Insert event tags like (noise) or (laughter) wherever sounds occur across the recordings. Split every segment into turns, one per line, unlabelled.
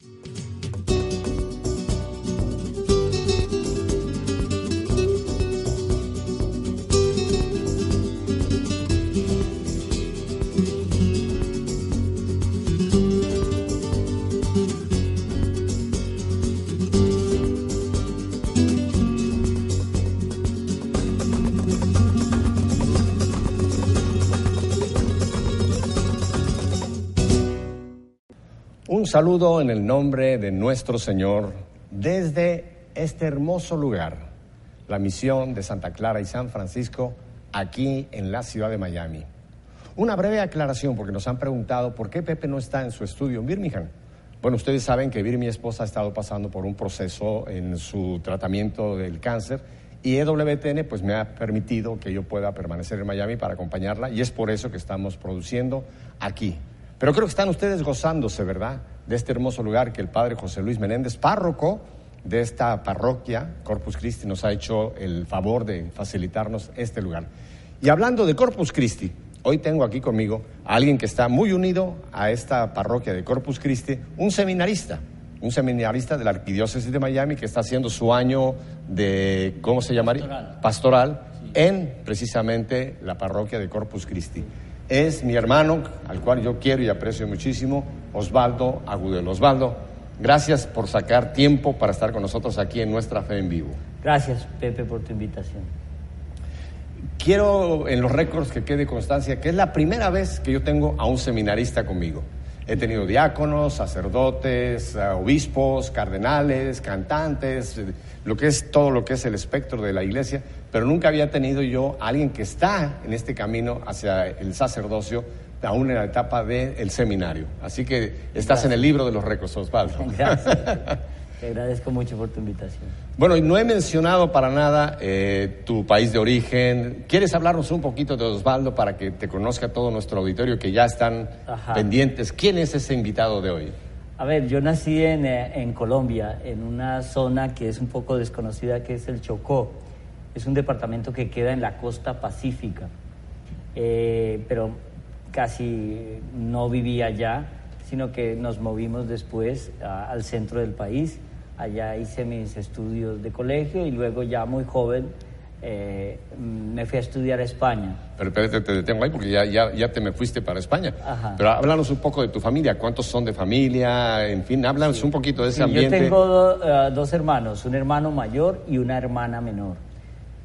Thank you.
Un saludo en el nombre de nuestro Señor desde este hermoso lugar, la misión de Santa Clara y San Francisco, aquí en la ciudad de Miami. Una breve aclaración, porque nos han preguntado por qué Pepe no está en su estudio en Birmingham. Bueno, ustedes saben que Vir, mi esposa, ha estado pasando por un proceso en su tratamiento del cáncer y EWTN pues me ha permitido que yo pueda permanecer en Miami para acompañarla y es por eso que estamos produciendo aquí, pero creo que están ustedes gozándose, ¿verdad?, de este hermoso lugar que el padre José Luis Menéndez, párroco de esta parroquia, Corpus Christi, nos ha hecho el favor de facilitarnos este lugar. Y hablando de Corpus Christi, hoy tengo aquí conmigo a alguien que está muy unido a esta parroquia de Corpus Christi, un seminarista, un seminarista de la Arquidiócesis de Miami que está haciendo su año de, ¿cómo se llamaría?
Pastoral.
Pastoral en precisamente la parroquia de Corpus Christi es mi hermano, al cual yo quiero y aprecio muchísimo, Osvaldo Agudelo. Osvaldo, gracias por sacar tiempo para estar con nosotros aquí en Nuestra Fe en Vivo.
Gracias, Pepe, por tu invitación.
Quiero en los récords que quede constancia que es la primera vez que yo tengo a un seminarista conmigo. He tenido diáconos, sacerdotes, eh, obispos, cardenales, cantantes, eh, lo que es todo lo que es el espectro de la iglesia, pero nunca había tenido yo a alguien que está en este camino hacia el sacerdocio, aún en la etapa del seminario. Así que estás
Gracias.
en el libro de los récords, Osvaldo. (laughs)
Gracias. (laughs) Te agradezco mucho por tu invitación.
Bueno, y no he mencionado para nada eh, tu país de origen. ¿Quieres hablarnos un poquito de Osvaldo para que te conozca todo nuestro auditorio que ya están
Ajá.
pendientes? ¿Quién es ese invitado de hoy?
A ver, yo nací en, eh, en Colombia, en una zona que es un poco desconocida, que es el Chocó. Es un departamento que queda en la costa pacífica, Eh, pero casi no viví allá, sino que nos movimos después a- al centro del país. Allá hice mis estudios de colegio y luego ya muy joven eh, me fui a estudiar a España.
Pero espérate, te detengo ahí porque ya, ya, ya te me fuiste para España.
Ajá.
Pero háblanos un poco de tu familia. ¿Cuántos son de familia? En fin, háblanos un poquito de ese
Sí,
ambiente.
Yo tengo eh, dos hermanos, un hermano mayor y una hermana menor.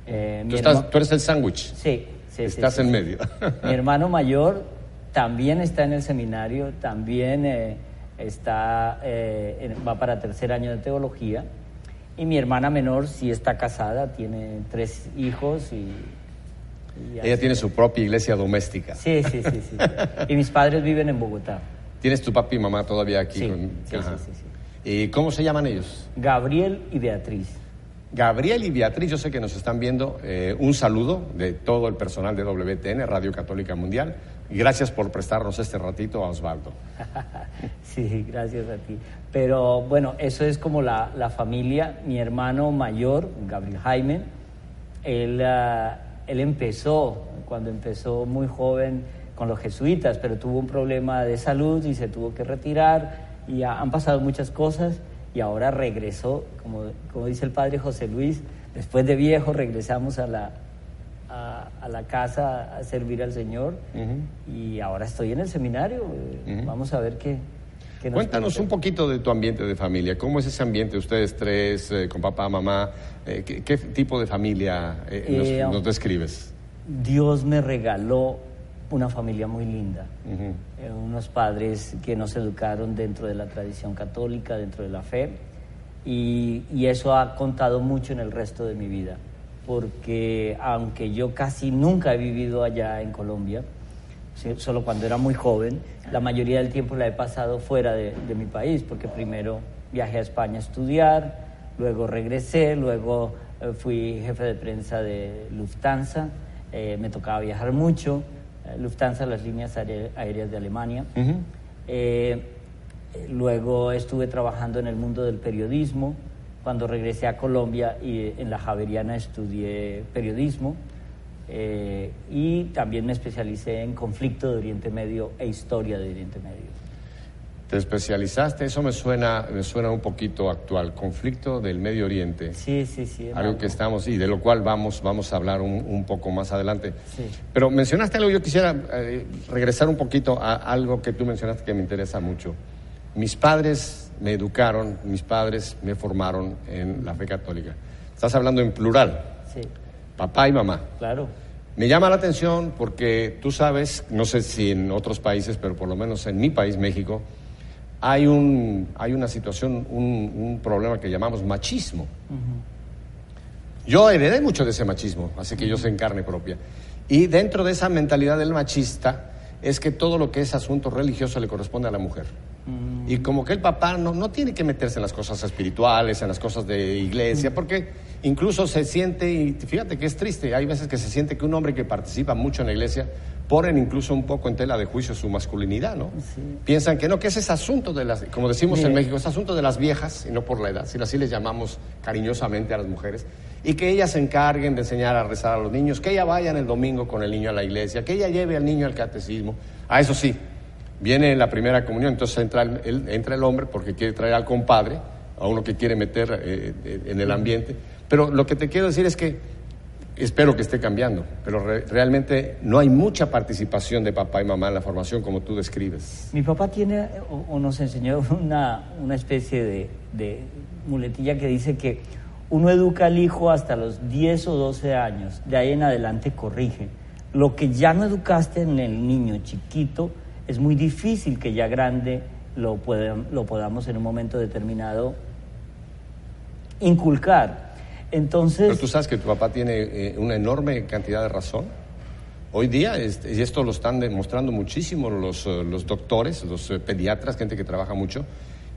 Eh,
tú, estás-
herma-
tú eres el sándwich.
Sí,
Estás
sí,
en
sí.
medio.
Mi hermano mayor también está en el seminario, también eh, está, eh, va para tercer año de teología. Y mi hermana menor sí está casada, tiene tres hijos y...
Ella tiene su propia iglesia doméstica.
Sí, sí, sí, sí. Y mis padres viven en Bogotá.
¿Tienes tu papi y mamá todavía aquí?
Sí,
con-
sí, sí, sí.
¿Y cómo se llaman ellos?
Gabriel y Beatriz.
Gabriel y Beatriz, yo sé que nos están viendo. eh, un saludo de todo el personal de WTN, Radio Católica Mundial. Gracias por prestarnos este ratito a Osvaldo. (laughs)
Sí, gracias a ti. Pero bueno, eso es como la, la familia. Mi hermano mayor, Gabriel Jaime, él, ah, él empezó, cuando empezó muy joven, con los jesuitas, pero tuvo un problema de salud y se tuvo que retirar. Y ha- han pasado muchas cosas y ahora regresó, como, como dice el padre José Luis, después de viejo regresamos a la, a, a la casa a servir al Señor y ahora estoy en el seminario. Vamos a ver qué. qué nos
Cuéntanos un poquito de tu ambiente de familia. ¿Cómo es ese ambiente, ustedes tres, eh, con papá, mamá? Eh, ¿qué, qué tipo de familia eh, nos,
Eh,
nos describes?
Dios me regaló una familia muy linda.
Ujú.
Eh, unos padres que nos educaron dentro de la tradición católica, dentro de la fe, y, y eso ha contado mucho en el resto de mi vida, porque aunque yo casi nunca he vivido allá en Colombia, solo cuando era muy joven. La mayoría del tiempo la he pasado fuera de, mi país, porque primero viajé a España a estudiar, luego regresé, luego eh, fui jefe de prensa de Lufthansa, eh, me tocaba viajar mucho, Lufthansa, las líneas aéreas de Alemania. luego estuve trabajando en el mundo del periodismo. Cuando regresé a Colombia y en la Javeriana estudié periodismo. Eh, y también me especialicé en conflicto de Oriente Medio e historia de Oriente Medio.
¿Te especializaste? Eso me suena, me suena un poquito actual. Conflicto del Medio Oriente.
Sí, sí, sí.
Algo que estamos, y de lo cual vamos, vamos a hablar un, poco más adelante. Sí. Pero mencionaste algo, yo quisiera eh, regresar un poquito a algo que tú mencionaste que me interesa mucho. Mis padres me educaron, mis padres me formaron en la fe católica. Estás hablando en plural.
Sí
papá y mamá.
Claro.
Me llama la atención porque tú sabes, no sé si en otros países, pero por lo menos en mi país, México, hay, un, hay una situación, un, problema que llamamos machismo. Yo heredé mucho de ese machismo, así que yo sé en carne propia. Y dentro de esa mentalidad del machista es que todo lo que es asunto religioso le corresponde a la mujer. Mm. Y como que el papá no, no tiene que meterse en las cosas espirituales, en las cosas de iglesia, mm. porque incluso se siente, y fíjate que es triste, hay veces que se siente que un hombre que participa mucho en la iglesia ponen incluso un poco en tela de juicio su masculinidad, ¿no? Piensan que no, que ese es asunto de las, como decimos en México, es asunto de las viejas y no por la edad, si así les llamamos cariñosamente a las mujeres, y que ellas se encarguen de enseñar a rezar a los niños, que ella vayan el domingo con el niño a la iglesia, que ella lleve al niño al catecismo. A eso sí, viene la primera comunión, entonces entra el, entra el hombre porque quiere traer al compadre, a uno que quiere meter eh, en el ambiente. Pero lo que te quiero decir es que espero que esté cambiando, pero realmente no hay mucha participación de papá y mamá en la formación como tú describes.
Mi papá tiene o, nos enseñó una, una especie de, muletilla que dice que uno educa al hijo hasta los 10 o 12 años, de ahí en adelante corrige. Lo que ya no educaste en el niño chiquito, es muy difícil que ya grande lo, lo podamos en un momento determinado inculcar. Entonces...
Pero tú sabes que tu papá tiene eh, una enorme cantidad de razón. Hoy día, y esto lo están demostrando muchísimo los, eh, los doctores, los eh, pediatras, gente que trabaja mucho,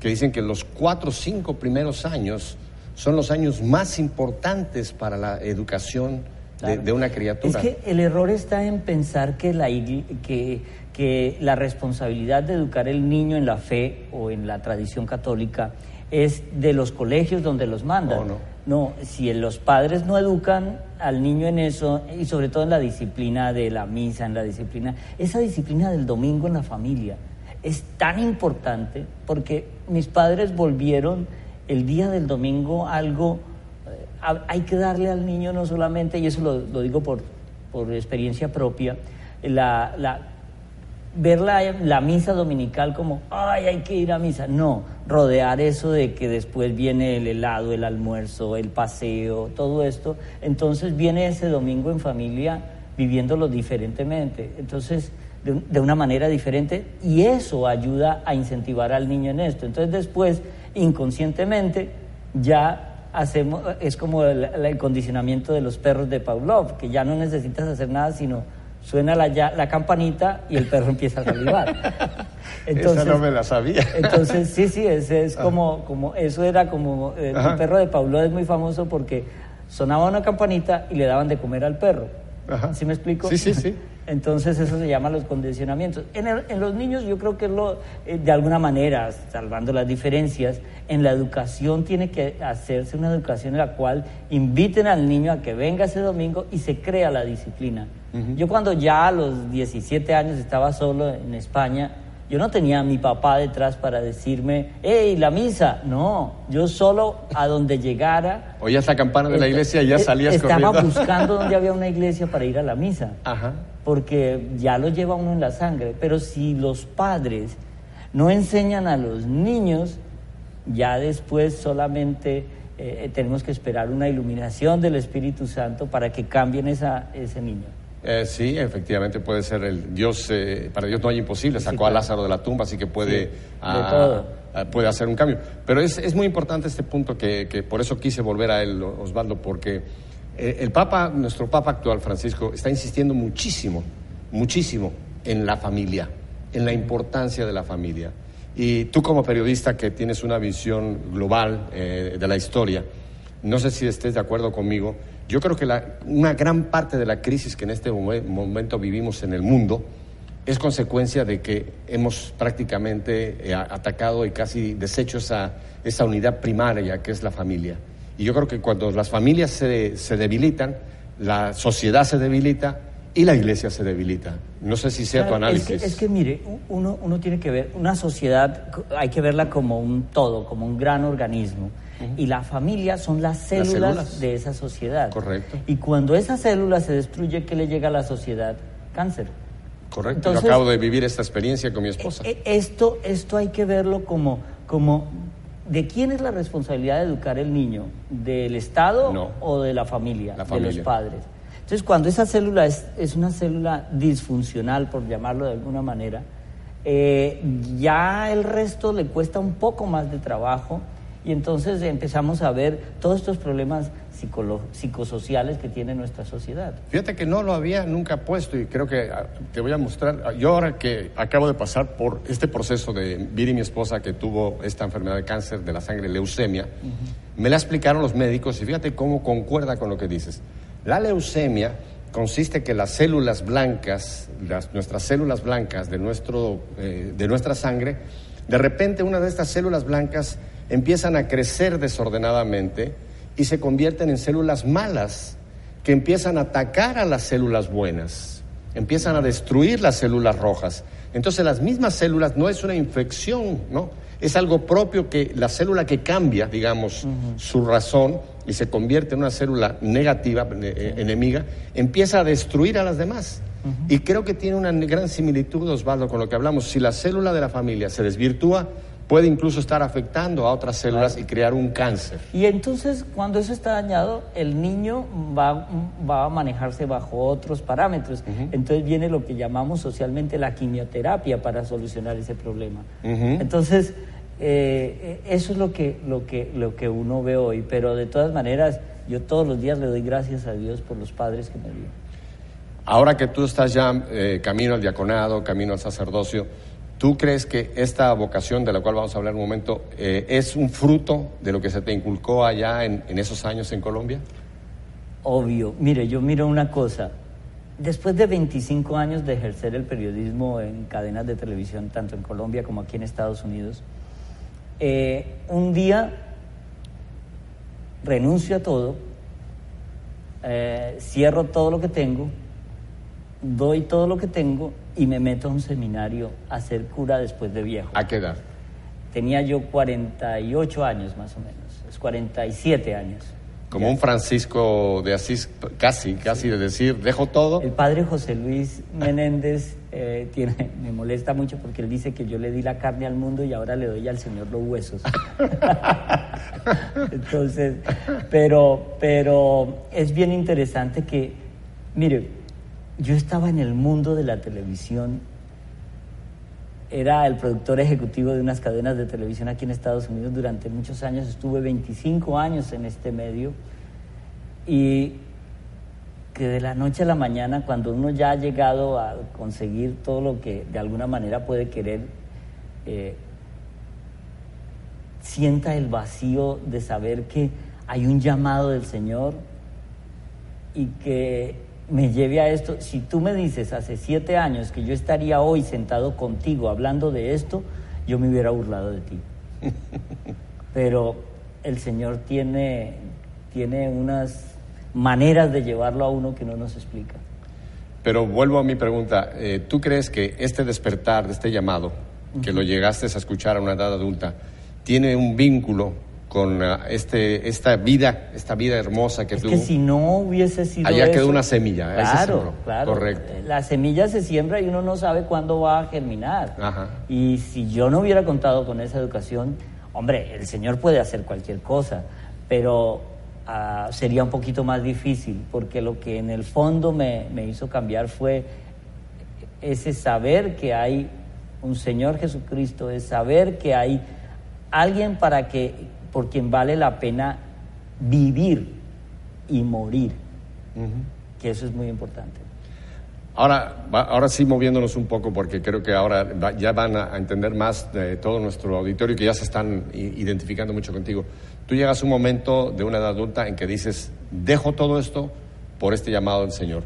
que dicen que los cuatro o cinco primeros años son los años más importantes para la educación de, una criatura.
Es que el error está en pensar que la, que que la responsabilidad de educar el niño en la fe o en la tradición católica es de los colegios donde los mandan.
Oh, no.
No, si los padres no educan al niño en eso, y sobre todo en la disciplina de la misa, en la disciplina, esa disciplina del domingo en la familia, es tan importante porque mis padres volvieron el día del domingo algo, eh, hay que darle al niño no solamente, y eso lo, digo por, por experiencia propia, la, la ver la, misa dominical como, ay, hay que ir a misa. No, rodear eso de que después viene el helado, el almuerzo, el paseo, todo esto. Entonces viene ese domingo en familia viviéndolo diferentemente. Entonces, de, de una manera diferente y eso ayuda a incentivar al niño en esto. Entonces después, inconscientemente, ya hacemos, es como el, el condicionamiento de los perros de Pavlov, que ya no necesitas hacer nada sino suena la, la campanita y el perro empieza a salivar.
Entonces, (laughs) Esa no me la sabía.
Entonces, sí, sí, ese es ah. como, como, eso era como, eh, el perro de Pablo es muy famoso porque sonaba una campanita y le daban de comer al perro. ¿Sí me explico?
Sí, sí, sí. (laughs)
Entonces eso se llama los condicionamientos. En, en los niños yo creo que lo, eh, de alguna manera, salvando las diferencias, en la educación tiene que hacerse una educación en la cual inviten al niño a que venga ese domingo y se crea la disciplina. Yo cuando ya a los 17 años estaba solo en España, yo no tenía a mi papá detrás para decirme, hey, la misa. No, yo solo a donde llegara.
Oías la campana de la iglesia y ya salías
estaba Estaba (laughs) buscando donde había una iglesia para ir a la misa.
Ajá.
Porque ya lo lleva uno en la sangre. Pero si los padres no enseñan a los niños, ya después solamente eh, tenemos que esperar una iluminación del Espíritu Santo para que cambien esa, ese niño.
Eh, sí, efectivamente puede ser el Dios, eh, para Dios no hay imposible, sacó a Lázaro de la tumba, así que puede,
ah,
ah, puede hacer un cambio. Pero es, es muy importante este punto que, que, por eso quise volver a él, Osvaldo, porque eh, el Papa, nuestro Papa actual, Francisco, está insistiendo muchísimo, muchísimo en la familia, en la importancia de la familia. Y tú como periodista que tienes una visión global eh, de la historia, no sé si estés de acuerdo conmigo, yo creo que una gran parte de la crisis que en este momento vivimos en el mundo es consecuencia de que hemos prácticamente eh, atacado y casi deshecho esa, esa unidad primaria que es la familia. Y yo creo que cuando las familias se, se debilitan, la sociedad se debilita y la iglesia se debilita. No sé si sea tu análisis.
Es que, mire, uno, uno, tiene que ver, una sociedad hay que verla como un todo, como un gran organismo. Y la familia son las células, de esa sociedad.
Correcto.
Y cuando esa célula se destruye, ¿qué le llega a la sociedad? Cáncer.
Correcto. Yo acabo de vivir esta experiencia con mi esposa.
E, e, esto, esto hay que verlo como, como ¿De quién es la responsabilidad de educar el niño? ¿Del Estado o de la familia, de los padres? Entonces, cuando esa célula es, es, una célula disfuncional, por llamarlo de alguna manera, eh, ya el resto le cuesta un poco más de trabajo y entonces empezamos a ver todos estos problemas psicosociales que tiene nuestra sociedad.
Fíjate que no lo había nunca puesto y creo que ah, te voy a mostrar, ah, yo ahora que acabo de pasar por este proceso de Viri, mi esposa, que tuvo esta enfermedad de cáncer de la sangre, leucemia, me la explicaron los médicos y fíjate cómo concuerda con lo que dices. La leucemia consiste que las células blancas, las, nuestras células blancas de, nuestro, eh, de nuestra sangre, de repente una de estas células blancas empiezan a crecer desordenadamente y se convierten en células malas que empiezan a atacar a las células buenas, empiezan a destruir las células rojas. Entonces las mismas células no es una infección, ¿no? Es algo propio que la célula que cambia, digamos, su razón y se convierte en una célula negativa, eh, eh, enemiga, empieza a destruir a las demás. Y creo que tiene una gran similitud, Osvaldo, con lo que hablamos. Si la célula de la familia se desvirtúa, puede incluso estar afectando a otras células y crear un cáncer.
Y entonces, cuando eso está dañado, el niño va, va a manejarse bajo otros parámetros. Entonces viene lo que llamamos socialmente la quimioterapia para solucionar ese problema. Entonces, eh, eso es lo que, lo, que, lo que uno ve hoy, pero de todas maneras, yo todos los días le doy gracias a Dios por los padres que me dio.
Ahora que tú estás ya eh, camino al diaconado, camino al sacerdocio, ¿Tú crees que esta vocación de la cual vamos a hablar un momento eh, es un fruto de lo que se te inculcó allá en, esos años en Colombia?
Obvio. Mire, yo miro una cosa. Después de 25 años de ejercer el periodismo en cadenas de televisión, tanto en Colombia como aquí en Estados Unidos, eh, un día renuncio a todo, eh, cierro todo lo que tengo, doy todo lo que tengo y me meto a un seminario a ser cura después de viejo.
¿A qué edad?
Tenía yo 48 años más o menos, es 47 años.
Como un Francisco de Asís, casi, casi de decir, dejo todo.
El padre José Luis Menéndez eh, tiene, (laughs) me molesta mucho porque él dice que yo le di la carne al mundo y ahora le doy al Señor los huesos. (laughs) Entonces, pero, pero es bien interesante que, mire, yo estaba en el mundo de la televisión, era el productor ejecutivo de unas cadenas de televisión aquí en Estados Unidos durante muchos años, estuve 25 años en este medio. Y que de la noche a la mañana, cuando uno ya ha llegado a conseguir todo lo que de alguna manera puede querer, eh, sienta el vacío de saber que hay un llamado del Señor y que me lleve a esto. Si tú me dices hace siete años que yo estaría hoy sentado contigo hablando de esto, yo me hubiera burlado de ti. (laughs) Pero el Señor tiene, tiene unas maneras de llevarlo a uno que no nos explica.
Pero vuelvo a mi pregunta. Eh, ¿Tú crees que este despertar de este llamado, que lo llegaste a escuchar a una edad adulta, tiene un vínculo con ah, este, esta vida, esta vida hermosa que
es
tuvo.
que si no hubiese sido
Allá quedó una semilla.
Claro, claro. Correcto. La semilla se siembra y uno no sabe cuándo va a germinar. Y si yo no hubiera contado con esa educación, hombre, el Señor puede hacer cualquier cosa, pero ah, sería un poquito más difícil, porque lo que en el fondo me, me hizo cambiar fue ese saber que hay un Señor Jesucristo, es saber que hay alguien para que por quien vale la pena vivir y morir, que eso es muy importante.
Ahora, ahora sí moviéndonos un poco porque creo que ahora ya van a, entender más de todo nuestro auditorio que ya se están identificando mucho contigo. Tú llegas a un momento de una edad adulta en que dices, dejo todo esto por este llamado del Señor.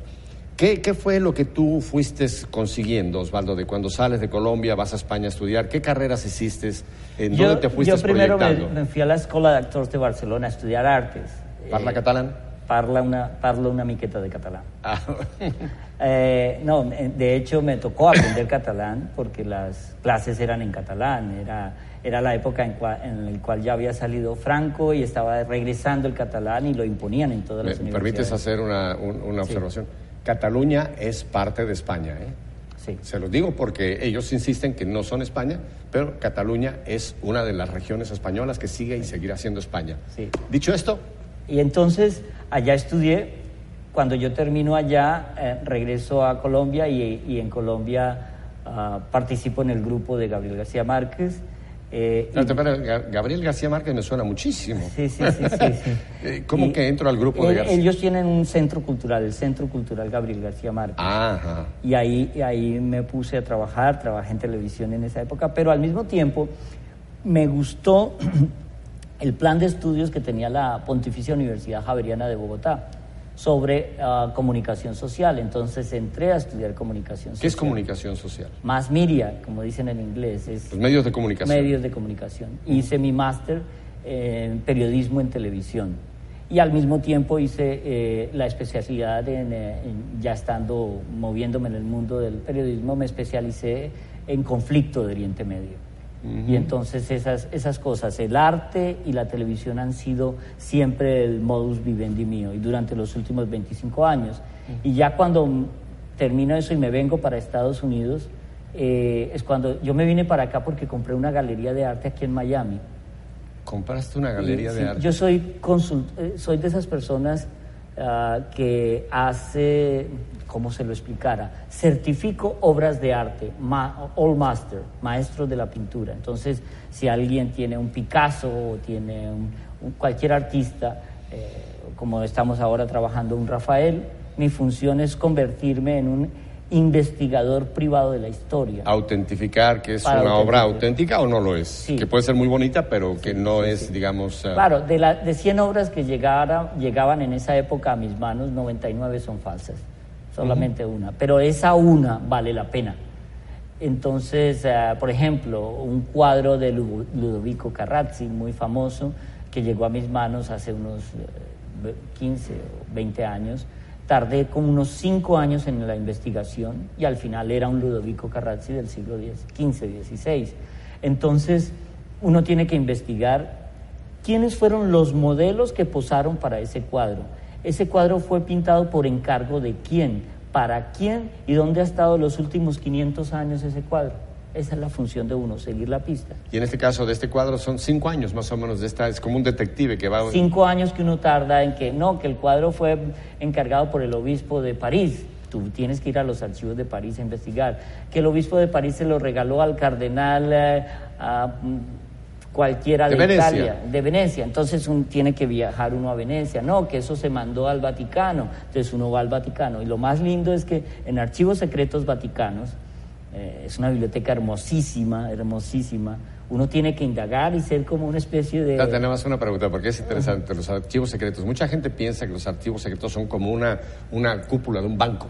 ¿Qué, ¿Qué, fue lo que tú fuiste consiguiendo, Osvaldo, de cuando sales de Colombia, vas a España a estudiar? ¿Qué carreras hiciste? ¿En dónde te fuiste
Yo primero me, fui a la Escuela de Actores de Barcelona a estudiar artes.
¿Parla eh, catalán?
Parla una, parlo una miqueta de catalán. (laughs) Ah. (laughs) eh, no, de hecho me tocó aprender catalán porque las clases eran en catalán. Era, era la época en, en la cual ya había salido Franco y estaba regresando el catalán y lo imponían en todas las
¿Me
universidades.
permites hacer una, una observación? Cataluña es parte de España. ¿eh? Sí. Se lo digo porque ellos insisten que no son España, pero Cataluña es una de las regiones españolas que sigue y seguirá siendo España. Sí. Dicho esto.
Y entonces allá estudié. Cuando yo termino allá, eh, regreso a Colombia y, en Colombia ah, participo en el grupo de Gabriel García Márquez.
Eh, Gabriel García Márquez me suena muchísimo.
Sí, sí, sí. sí, (laughs)
eh, ¿Cómo que entro al grupo de García?
Ellos tienen un centro cultural, el Centro Cultural Gabriel García Márquez. Ajá. Y ahí, ahí me puse a trabajar, trabajé en televisión en esa época, pero al mismo tiempo me gustó (clears throat) el plan de estudios que tenía la Pontificia Universidad Javeriana de Bogotá sobre ah, comunicación social. Entonces entré a estudiar comunicación social.
¿Qué es comunicación social?
Más media, como dicen en inglés. Es
Los medios de comunicación.
Medios de comunicación. Hice mi máster en periodismo en televisión. Y al mismo tiempo hice eh, la especialidad en, eh, ya estando moviéndome en el mundo del periodismo, me especialicé en conflicto de Oriente Medio. Y entonces esas, esas cosas, el arte y la televisión han sido siempre el modus vivendi mío y durante los últimos 25 años. Y ya cuando termino eso y me vengo para Estados Unidos, eh, es cuando yo me vine para acá porque compré una galería de arte aquí en Miami.
¿Compraste una galería de arte?
Yo soy, consult eh, soy de esas personas uh, que hace como se lo explicara, certifico obras de arte, all master, maestro de la pintura. Entonces, si alguien tiene un Picasso o tiene un, cualquier artista, eh, como estamos ahora trabajando un Rafael, mi función es convertirme en un investigador privado de la historia.
Autentificar que es una obra auténtica o no lo es. Que puede ser muy bonita, pero que no es, digamos...
Uh... Claro, de, la, de 100 obras que llegara, llegaban en esa época a mis manos, 99 son falsas solamente una, pero esa una vale la pena. Entonces, eh, por ejemplo, un cuadro de Ludovico Carrazzi, muy famoso, que llegó a mis manos hace unos 15 eh, o 20 años, tardé como unos 5 años en la investigación y al final era un Ludovico Carrazzi del siglo XV, XVI. Entonces, uno tiene que investigar quiénes fueron los modelos que posaron para ese cuadro ese cuadro fue pintado por encargo de quién, para quién y dónde ha estado los últimos 500 años ese cuadro. Esa es la función de uno, seguir la pista.
Y en este caso de este cuadro son cinco años más o menos de esta, es como un detective que va...
Cinco años que uno tarda en que, no, que el cuadro fue encargado por el obispo de París. Tú tienes que ir a los archivos de París a investigar. Que el obispo de París se lo regaló al cardenal... Eh, cualquiera de, Italia, de Venecia. Entonces uno tiene que viajar uno a Venecia. No, que eso se mandó al Vaticano. Entonces uno va al Vaticano. Y lo más lindo es que en Archivos Secretos Vaticanos, eh, es una biblioteca hermosísima, hermosísima. Uno tiene que indagar y ser como una especie de...
Tenemos una pregunta, porque es interesante, los archivos secretos. Mucha gente piensa que los archivos secretos son como una, una cúpula de un banco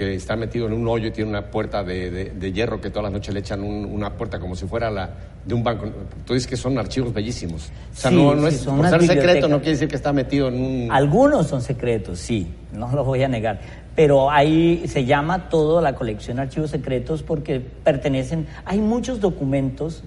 que está metido en un hoyo y tiene una puerta de, de, hierro que todas las noches le echan una puerta como si fuera la de un banco. Tú dices que son archivos bellísimos. O sea, no, no es, por ser secreto no quiere decir que está metido en un...
Algunos son secretos, sí, no lo voy a negar. Pero ahí se llama todo la colección archivos secretos porque pertenecen... Hay muchos documentos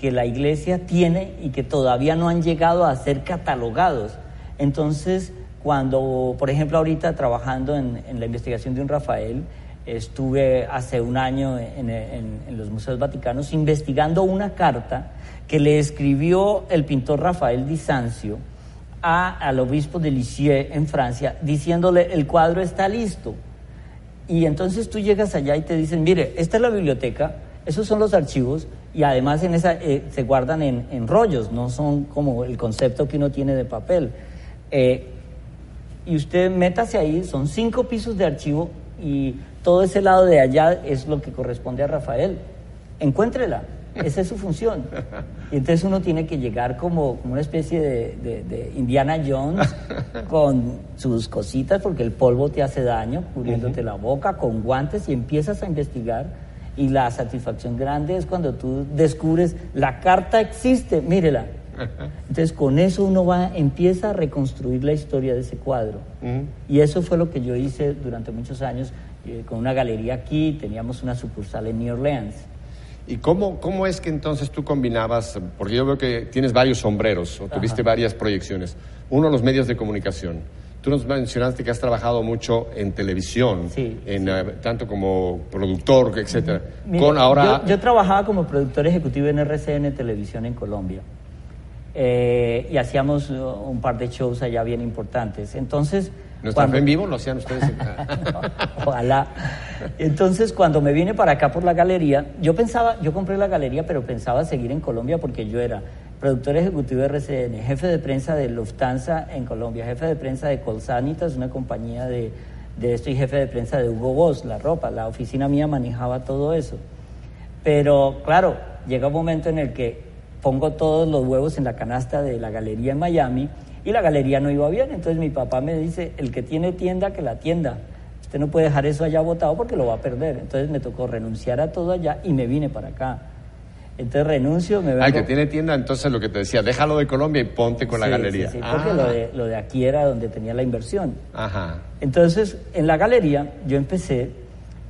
que la iglesia tiene y que todavía no han llegado a ser catalogados. Entonces cuando, por ejemplo, ahorita trabajando en, la investigación de un Rafael, estuve hace un año en, los museos vaticanos investigando una carta que le escribió el pintor Rafael Di Sancio a, al obispo de Lisieux en Francia, diciéndole el cuadro está listo. Y entonces tú llegas allá y te dicen, mire, esta es la biblioteca, esos son los archivos y además en esa, eh, se guardan en, rollos, no son como el concepto que uno tiene de papel. Eh, y usted métase ahí, son cinco pisos de archivo y todo ese lado de allá es lo que corresponde a Rafael. Encuéntrela, esa es su función. Y entonces uno tiene que llegar como, una especie de, Indiana Jones con sus cositas, porque el polvo te hace daño, cubriéndote la boca, con guantes, y empiezas a investigar. Y la satisfacción grande es cuando tú descubres, la carta existe, mírela. Entonces con eso uno va, empieza a reconstruir la historia de ese cuadro. Y eso fue lo que yo hice durante muchos años eh, con una galería aquí, teníamos una sucursal en New Orleans.
¿Y cómo, cómo es que entonces tú combinabas, porque yo veo que tienes varios sombreros, o tuviste varias proyecciones, uno los medios de comunicación, Tú nos mencionaste que has trabajado mucho en televisión, en, eh, tanto como productor, etcétera.
con ahora... yo, trabajaba como productor ejecutivo en RCN Televisión en Colombia. Eh, y hacíamos uh, un par de shows allá bien importantes. Entonces,
¿Nuestra fe en vivo lo hacían ustedes? (laughs)
Ojalá. Entonces, cuando me vine para acá por la galería, yo pensaba, yo compré la galería, pero pensaba seguir en Colombia porque yo era productor ejecutivo de RCN, jefe de prensa de Lufthansa en Colombia, jefe de prensa de Colsanitas, una compañía de, de esto, y jefe de prensa de Hugo Boss, la ropa. La oficina mía manejaba todo eso. Pero, claro, llega un momento en el que pongo todos los huevos en la canasta de la galería en Miami y la galería no iba bien. Entonces mi papá me dice, el que tiene tienda, que la tienda. Usted no puede dejar eso allá botado porque lo va a perder. Entonces me tocó renunciar a todo allá y me vine para acá. Entonces renuncio, me vengo...
Ah, que tiene tienda, entonces lo que te decía, déjalo de Colombia y ponte con la galería.
Sí, sí, porque lo, ah. de, lo de aquí era donde tenía la inversión. Ajá. Entonces, en la galería yo empecé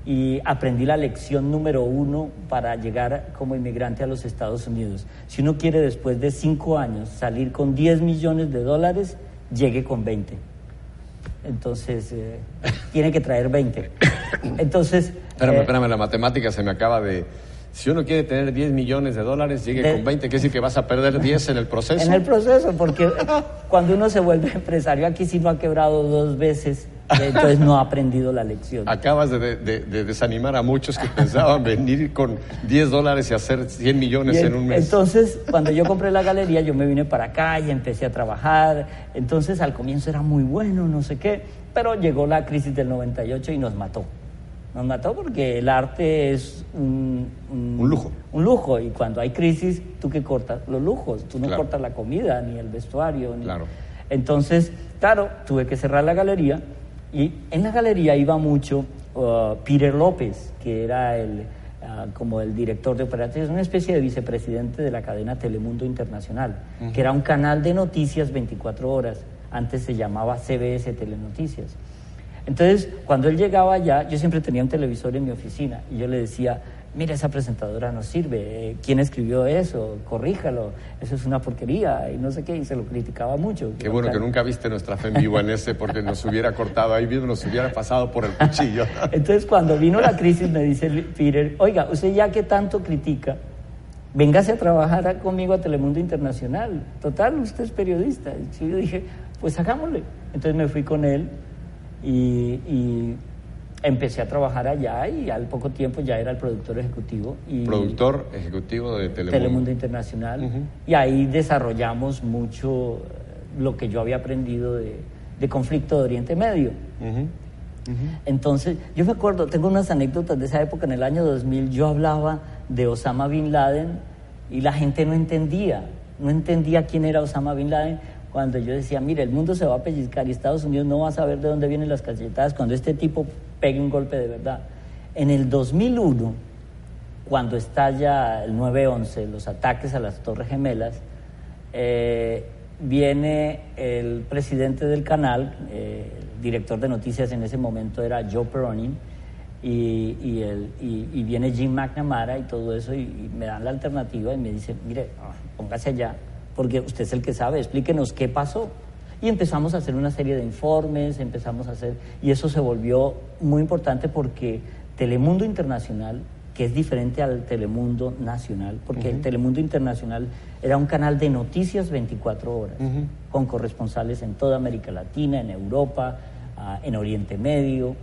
y aprendí la lección número uno para llegar como inmigrante a los Estados Unidos. Si uno quiere después de cinco años salir con 10 millones de dólares, llegue con 20. Entonces, eh, tiene que traer 20. (coughs) Entonces...
Espérame, eh, espérame, la matemática se me acaba de... Si uno quiere tener 10 millones de dólares, llegue con 20, ¿quiere decir que vas a perder 10 en el proceso?
En el proceso, porque cuando uno se vuelve empresario aquí sí no ha quebrado dos veces entonces no ha aprendido la lección.
Acabas de, desanimar a muchos que pensaban venir con 10 dólares y hacer 100 millones en, un mes.
Entonces, cuando yo compré la galería, yo me vine para acá y empecé a trabajar. Entonces, al comienzo era muy bueno, no sé qué, pero llegó la crisis del 98 y nos mató. Nos mató porque el arte es un,
un, lujo.
Un lujo. Y cuando hay crisis, ¿tú qué cortas? Los lujos. Tú no cortas la comida, ni el vestuario. Ni... Claro. Entonces, claro, tuve que cerrar la galería y en la galería iba mucho uh, Peter López, que era el, uh, como el director de operaciones, una especie de vicepresidente de la cadena Telemundo Internacional, que era un canal de noticias 24 horas. Antes se llamaba CBS Telenoticias. Entonces, cuando él llegaba allá, yo siempre tenía un televisor en mi oficina y yo le decía, mira, esa presentadora no sirve, eh, ¿quién escribió eso? Corríjalo, eso es una porquería y no sé qué, y se lo criticaba mucho.
Qué bueno que nunca viste nuestra fe en vivo en ese porque nos hubiera cortado ahí mismo, nos hubiera pasado por el cuchillo. (laughs)
Entonces, cuando vino la crisis, me dice Peter, oiga, usted ya que tanto critica, véngase a trabajar conmigo a Telemundo Internacional. Total, usted es periodista. Y yo dije, pues hagámosle. Entonces me fui con él y, empecé a trabajar allá y al poco tiempo ya era el productor ejecutivo. Y
productor ejecutivo de Telemundo.
Telemundo Internacional. Y ahí desarrollamos mucho lo que yo había aprendido de, conflicto de Oriente Medio. Entonces, yo me acuerdo, tengo unas anécdotas de esa época, en el año 2000 yo hablaba de Osama Bin Laden y la gente no entendía, no entendía quién era Osama Bin Laden cuando yo decía, mire, el mundo se va a pellizcar y Estados Unidos no va a saber de dónde vienen las cachetadas cuando este tipo pegue un golpe de verdad. En el 2001, cuando estalla el 9-11, los ataques a las Torres Gemelas, eh, viene el presidente del canal, eh, el director de noticias en ese momento era Joe Peronin, y, el, y, viene Jim McNamara y todo eso, y, y, me dan la alternativa y me dice, mire, póngase allá porque usted es el que sabe, explíquenos qué pasó. Y empezamos a hacer una serie de informes, empezamos a hacer, y eso se volvió muy importante porque Telemundo Internacional, que es diferente al Telemundo Nacional, porque el Telemundo Internacional era un canal de noticias 24 horas, con corresponsales en toda América Latina, en Europa, ah, en Oriente Medio.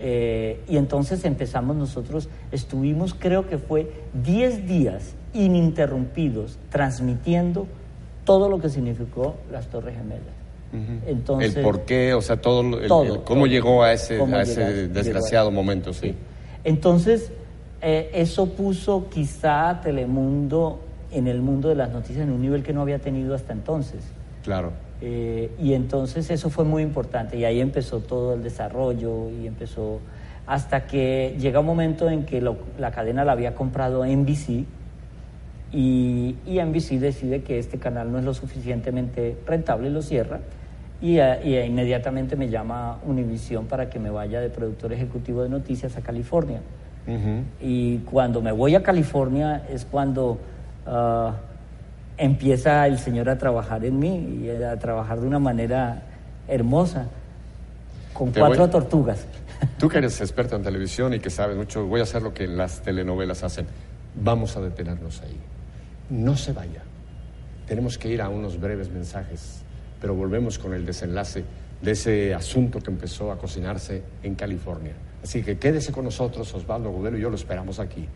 Eh, y entonces empezamos nosotros, estuvimos creo que fue 10 días ininterrumpidos transmitiendo todo lo que significó las Torres Gemelas.
Entonces, el por qué, o sea, todo, el, cómo llegó a ese, a ese desgraciado momento, sí.
Entonces, eh, eso puso quizá a Telemundo en el mundo de las noticias en un nivel que no había tenido hasta entonces.
Claro.
Eh, y entonces eso fue muy importante y ahí empezó todo el desarrollo y empezó hasta que llega un momento en que la cadena la había comprado NBC y, y NBC decide que este canal no es lo suficientemente rentable y lo cierra y, y inmediatamente me llama Univision para que me vaya de productor ejecutivo de noticias a California. Y cuando me voy a California es cuando uh, empieza el Señor a trabajar en mí y a trabajar de una manera hermosa, con cuatro tortugas.
Tú que eres experto en televisión y que sabes mucho, voy a hacer lo que las telenovelas hacen. Vamos a detenernos ahí. No se vaya. Tenemos que ir a unos breves mensajes, pero volvemos con el desenlace de ese asunto que empezó a cocinarse en California. Así que quédese con nosotros, Osvaldo Agudelo y yo lo esperamos aquí.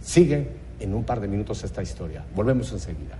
Sigue en un par de minutos esta historia. Volvemos enseguida.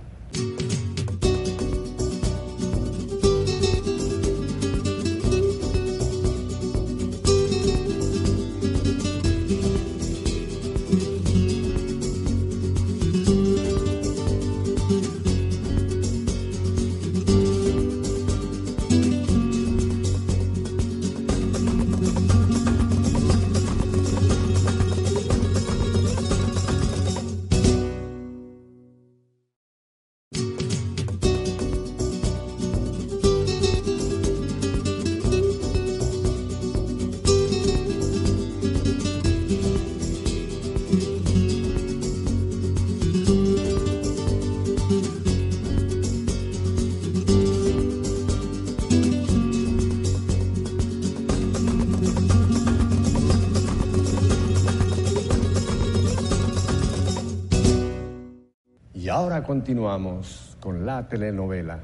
Continuamos con la telenovela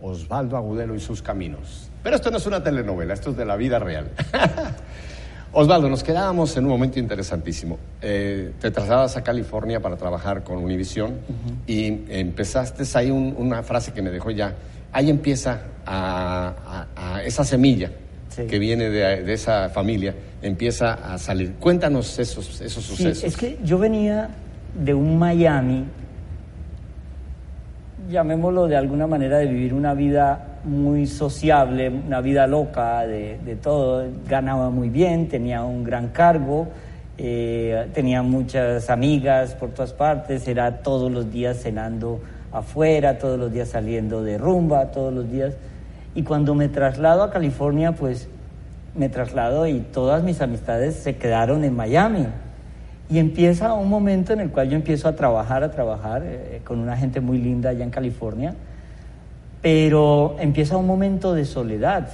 Osvaldo Agudelo y sus caminos. Pero esto no es una telenovela, esto es de la vida real. (laughs) Osvaldo, nos quedábamos en un momento interesantísimo. Eh, te trasladas a California para trabajar con Univision y empezaste ahí una frase que me dejó ya. Ahí empieza a, esa semilla que viene de, esa familia, empieza a salir. Cuéntanos esos, esos sucesos.
es que yo venía de un Miami llamémoslo de alguna manera, de vivir una vida muy sociable, una vida loca de, todo. Ganaba muy bien, tenía un gran cargo, eh, tenía muchas amigas por todas partes, era todos los días cenando afuera, todos los días saliendo de rumba, todos los días. Y cuando me traslado a California, pues me traslado y todas mis amistades se quedaron en Miami. Y empieza un momento en el cual yo empiezo a trabajar, a trabajar eh, con una gente muy linda allá en California, pero empieza un momento de soledad.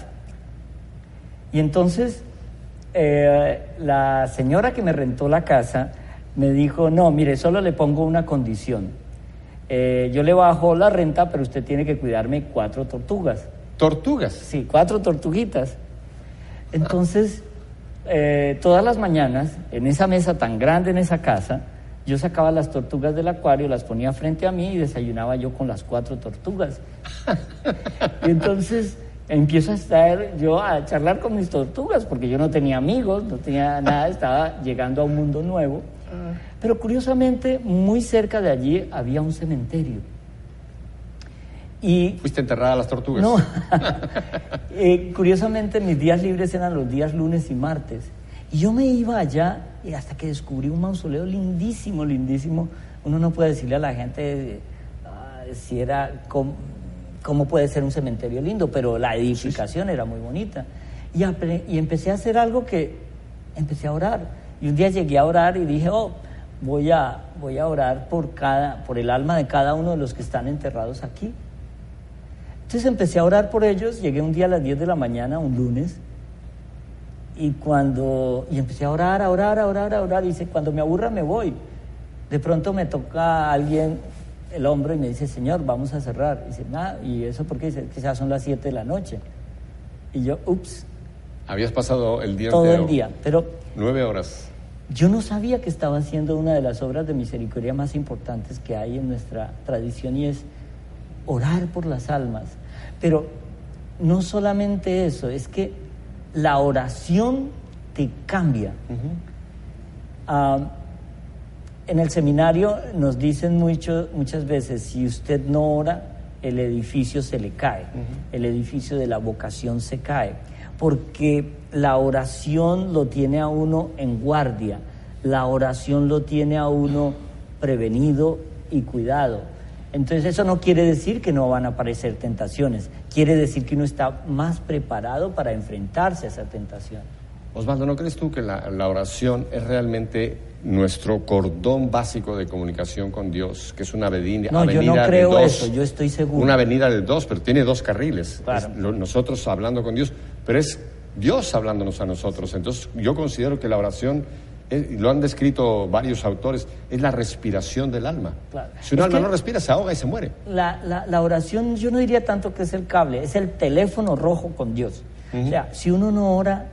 Y entonces eh, la señora que me rentó la casa me dijo, no, mire, solo le pongo una condición. Eh, yo le bajo la renta, pero usted tiene que cuidarme cuatro tortugas.
¿Tortugas?
Sí, cuatro tortuguitas. Entonces... Eh, todas las mañanas, en esa mesa tan grande en esa casa, yo sacaba las tortugas del acuario, las ponía frente a mí y desayunaba yo con las cuatro tortugas. (laughs) y entonces empiezo a estar yo a charlar con mis tortugas, porque yo no tenía amigos, no tenía nada, estaba llegando a un mundo nuevo. Ah. Pero curiosamente, muy cerca de allí había un cementerio.
Y, ¿Fuiste enterrada a las tortugas?
No. (laughs) (laughs) Eh, curiosamente, mis días libres eran los días lunes y martes. Y yo me iba allá y hasta que descubrí un mausoleo lindísimo, lindísimo. Uno no puede decirle a la gente ah, si era cómo, puede ser un cementerio lindo, pero la edificación era muy bonita. Y, y empecé a hacer algo que empecé a orar. Y un día llegué a orar y dije, oh, voy a, voy a orar por, cada, por el alma de cada uno de los que están enterrados aquí. Entonces empecé a orar por ellos, llegué un día a las 10 de la mañana, un lunes, y cuando, y empecé a orar, a orar, a orar, a orar, y dice, cuando me aburra me voy. De pronto me toca alguien el hombro y me dice, Señor, vamos a cerrar. Y dice, nada, ¿y eso porque dice, quizás son las 7 de la noche. Y yo, ups.
Habías pasado el día
Todo el día, pero...
Nueve horas.
Yo no sabía que estaba haciendo una de las obras de misericordia más importantes que hay en nuestra tradición y es orar por las almas. Pero no solamente eso, es que la oración te cambia. Ah, en el seminario nos dicen mucho, muchas veces, si usted no ora, el edificio se le cae, el edificio de la vocación se cae, porque la oración lo tiene a uno en guardia, la oración lo tiene a uno prevenido y cuidado. Entonces eso no quiere decir que no van a aparecer tentaciones, quiere decir que uno está más preparado para enfrentarse a esa tentación.
Osvaldo, ¿no crees tú que la, la oración es realmente nuestro cordón básico de comunicación con Dios, que es una avenida,
No, yo
avenida
no creo
de dos,
eso, yo estoy seguro.
Una avenida de dos, pero tiene dos carriles.
Claro.
Es lo- nosotros hablando con Dios, pero es Dios hablándonos a nosotros. Entonces, yo considero que la oración, y lo han descrito varios autores, es la respiración del alma.
Claro.
Si un
Es
alma no respira, se ahoga y se muere.
La, la- la oración yo no diría tanto que es el cable, es el teléfono rojo con Dios. O sea, si uno no ora,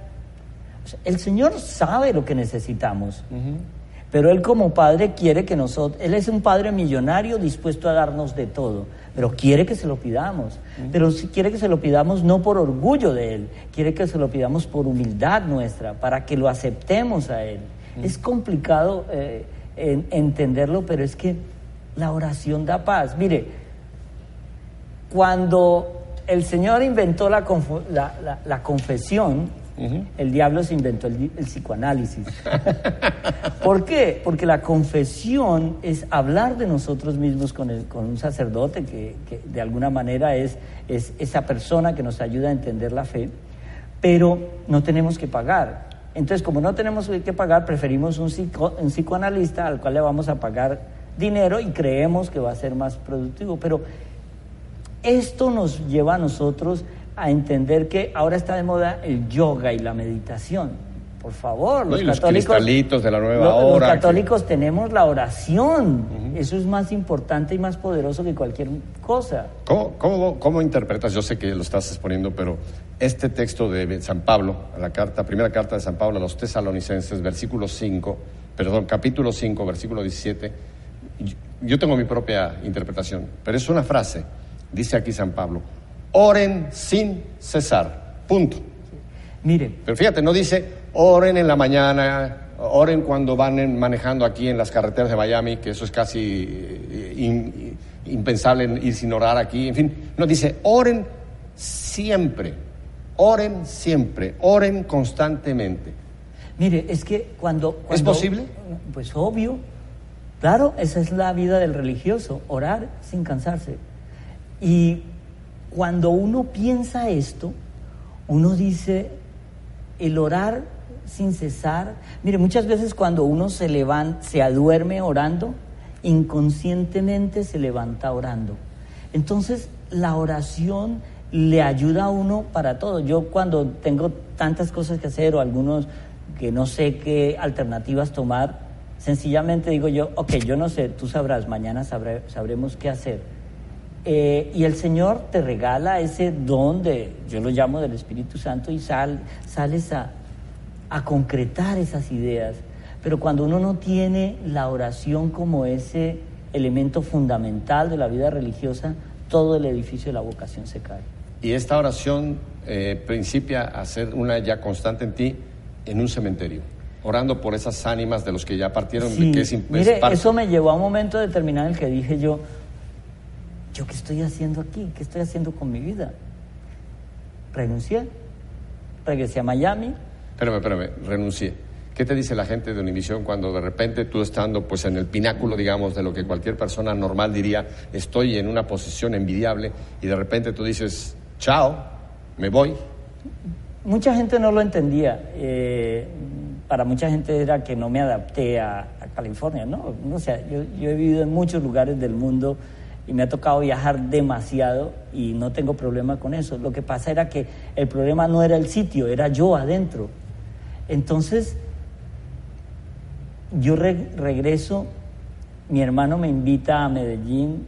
o sea, el Señor sabe lo que necesitamos, pero Él como Padre quiere que nosotros, Él es un Padre millonario dispuesto a darnos de todo, pero quiere que se lo pidamos, pero si quiere que se lo pidamos no por orgullo de Él, quiere que se lo pidamos por humildad nuestra, para que lo aceptemos a Él. Es complicado eh, en- entenderlo, pero es que la oración da paz. Mire, cuando el Señor inventó la, la- la- la confesión, el diablo se inventó el, el psicoanálisis. (laughs) ¿Por qué? Porque la confesión es hablar de nosotros mismos con, el- con un sacerdote que, que de alguna manera es, es esa persona que nos ayuda a entender la fe, pero no tenemos que pagar. Entonces, como no tenemos que pagar, preferimos un, psico- un psicoanalista al cual le vamos a pagar dinero y creemos que va a ser más productivo. Pero esto nos lleva a nosotros a entender que ahora está de moda el yoga y la meditación. Por favor, los
Y los
católicos.
cristalitos de la nueva
lo- los
hora. que-
católicos tenemos la oración. Eso es más importante y más poderoso que cualquier cosa.
¿Cómo, cómo, cómo interpretas? Yo sé que lo estás exponiendo, pero este texto de San Pablo, la carta, primera carta de San Pablo a los tesalonicenses, versículo 5, perdón, capítulo 5, versículo 17, yo- tengo mi propia interpretación, pero es una frase, dice aquí San Pablo, oren sin cesar, punto.
Mire,
Pero fíjate, no dice oren en la mañana, oren cuando van en- manejando aquí en las carreteras de Miami, que eso es casi eh, in- impensable en ir sin orar aquí, en fin. No, dice oren siempre, oren siempre, oren constantemente.
Mire, es que cuando,
¿Es posible?
Pues obvio. Claro, esa es la vida del religioso, orar sin cansarse. Y cuando uno piensa esto, uno dice, el orar sin cesar. Mire, muchas veces cuando uno se levanta, se aduerme orando, inconscientemente se levanta orando. Entonces, la oración le ayuda a uno para todo. Yo cuando tengo tantas cosas que hacer o algunos que no sé qué alternativas tomar, sencillamente digo yo, ok, yo no sé, tú sabrás, mañana sabré- sabremos qué hacer. Eh, y el Señor te regala ese don de, yo lo llamo del Espíritu Santo, y sal- sales a concretar esas ideas. Pero cuando uno no tiene la oración como ese elemento fundamental de la vida religiosa, todo el edificio de la vocación se cae.
Y esta oración eh, principia a ser una ya constante en ti en un cementerio, orando por esas ánimas de los que ya partieron,
Sí,
de que es,
mire,
parte-
eso me llevó a un momento determinado en el que dije yo, ¿yo qué estoy haciendo aquí? ¿Qué estoy haciendo con mi vida? Renuncié, regresé a Miami,
Espérame, espérame, renuncié. ¿Qué te dice la gente de Univisión cuando de repente tú estando pues en el pináculo, digamos, de lo que cualquier persona normal diría, estoy en una posición envidiable y de repente tú dices, chao, me voy?
Mucha gente no lo entendía. eh, para mucha gente era que no me adapté a, California, ¿no? O sea, yo, he vivido en muchos lugares del mundo y me ha tocado viajar demasiado y no tengo problema con eso. Lo que pasa era que el problema no era el sitio, era yo adentro. Entonces, yo re- regreso, mi hermano me invita a Medellín,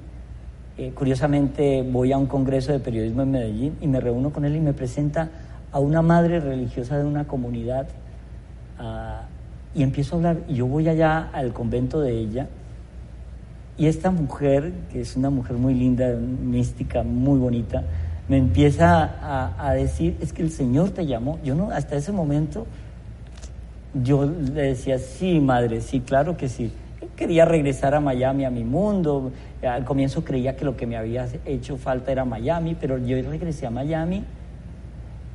eh, curiosamente voy a un congreso de periodismo en Medellín y me reúno con él y me presenta a una madre religiosa de una comunidad ah, y empiezo a hablar, y yo voy allá al convento de ella y esta mujer, que es una mujer muy linda, mística, muy bonita, me empieza a, a, decir, es que el Señor te llamó. Yo no, hasta ese momento, yo le decía, sí, madre, sí, claro que sí. Quería regresar a Miami, a mi mundo. Al comienzo creía que lo que me había hecho falta era Miami, pero yo regresé a Miami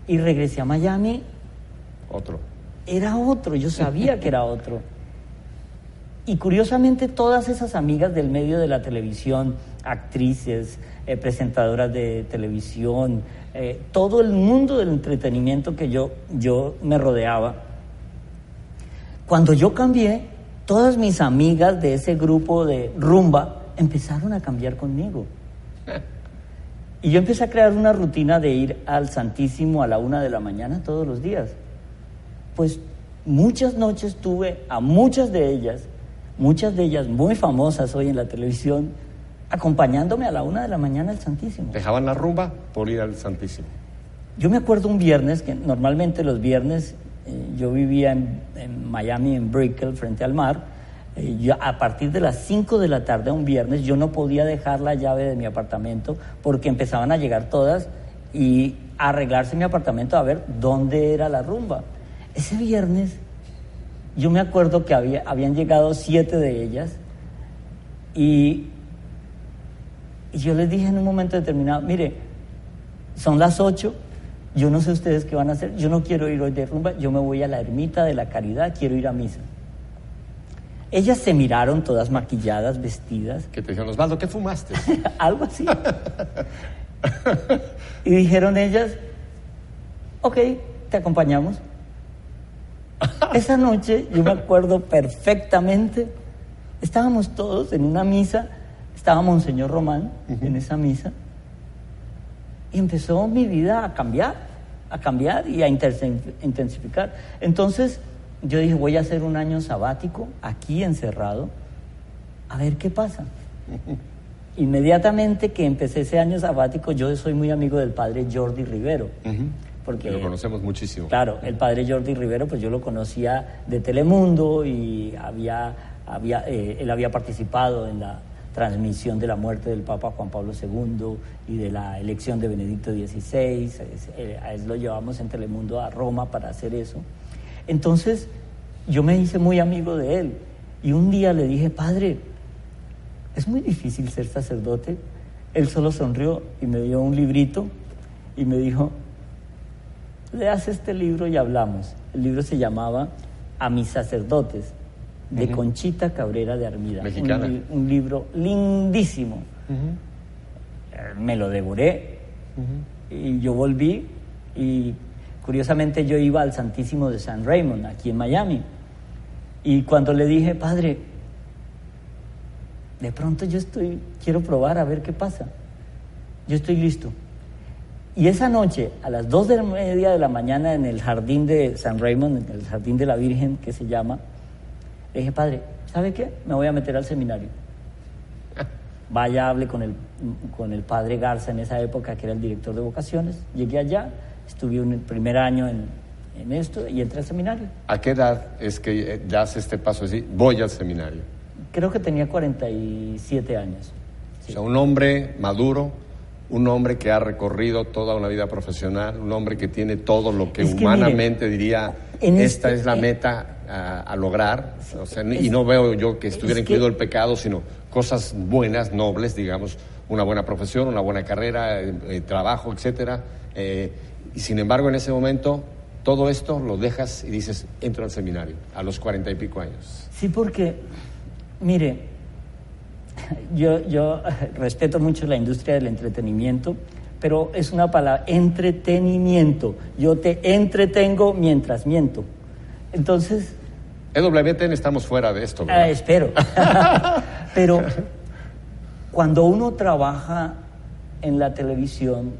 y regresé a Miami.
Otro.
Era otro, yo sabía que era otro. Y curiosamente todas esas amigas del medio de la televisión, actrices, eh, presentadoras de televisión, eh, todo el mundo del entretenimiento que yo, yo me rodeaba, cuando yo cambié, todas mis amigas de ese grupo de rumba empezaron a cambiar conmigo. Y yo empecé a crear una rutina de ir al Santísimo a la una de la mañana todos los días. Pues muchas noches tuve a muchas de ellas muchas de ellas muy famosas hoy en la televisión, acompañándome a la una de la mañana al Santísimo.
Dejaban la rumba por ir al Santísimo.
Yo me acuerdo un viernes, que normalmente los viernes yo vivía en, Miami, en Brickell, frente al mar. Eh, a partir de las 5 de la tarde, un viernes, yo no podía dejar la llave de mi apartamento porque empezaban a llegar todas y a arreglarse mi apartamento a ver dónde era la rumba. Ese viernes yo me acuerdo que había, habían llegado siete de ellas y, yo les dije en un momento determinado, mire, son las ocho, yo no sé ustedes qué van a hacer, yo no quiero ir hoy de rumba, yo me voy a la ermita de la caridad, quiero ir a misa. Ellas se miraron todas maquilladas, vestidas.
Que te dijeron, Osvaldo, ¿qué fumaste? (laughs)
Algo así. y dijeron ellas, ok, te acompañamos. (laughs) Esa noche, yo me acuerdo perfectamente, estábamos todos en una misa, estaba Monseñor Román en esa misa, y empezó mi vida a cambiar, a cambiar y a intensificar. Entonces, yo dije, voy a hacer un año sabático aquí encerrado, a ver qué pasa. (laughs) Inmediatamente que empecé ese año sabático, yo soy muy amigo del padre Jordi Rivero.
Porque lo conocemos muchísimo.
Claro, el padre Jordi Rivero, pues yo lo conocía de Telemundo y había, había, eh, él había participado en la transmisión de la muerte del Papa Juan Pablo II y de la elección de Benedicto XVI. Eh, a él lo llevamos en Telemundo a Roma para hacer eso. Entonces, yo me hice muy amigo de él y un día le dije, padre, es muy difícil ser sacerdote. Él solo sonrió y me dio un librito y me dijo, leas este libro y hablamos. El libro se llamaba A mis sacerdotes, de Conchita Cabrera de Armida.
Mexicana.
Un, libro lindísimo. Eh, me lo devoré y yo volví y curiosamente yo iba al Santísimo de San Raymond, aquí en Miami. Y cuando le dije, padre, de pronto yo estoy, quiero probar a ver qué pasa. Yo estoy listo. Y esa noche, a las dos de la media de la mañana, en el jardín de San Raymond, en el jardín de la Virgen que se llama, le dije, padre, ¿sabe qué? Me voy a meter al seminario. (laughs) Vaya, hable con el, con el padre Garza en esa época, que era el director de vocaciones. Llegué allá, estuve un primer año en, en esto y entré al seminario.
¿A qué edad es que das este paso así? Voy al seminario.
Creo que tenía 47 años.
O sea, un hombre maduro, un hombre que ha recorrido toda una vida profesional, un hombre que tiene todo lo que, humanamente diría, esta este es la meta a, lograr, y no veo yo que estuviera incluido el pecado, sino cosas buenas, nobles, digamos, una buena profesión, una buena carrera, eh, eh, trabajo, etcétera. Eh, y sin embargo, en ese momento, todo esto lo dejas y dices, entro al seminario, a los cuarenta y pico años.
Sí, porque, mire, (laughs) yo, yo (laughs) respeto mucho la industria del entretenimiento, pero es una palabra, entretenimiento. Yo te entretengo mientras miento. Entonces...
EWTN estamos fuera de esto.
Ah, espero. (laughs) pero cuando uno trabaja en la televisión,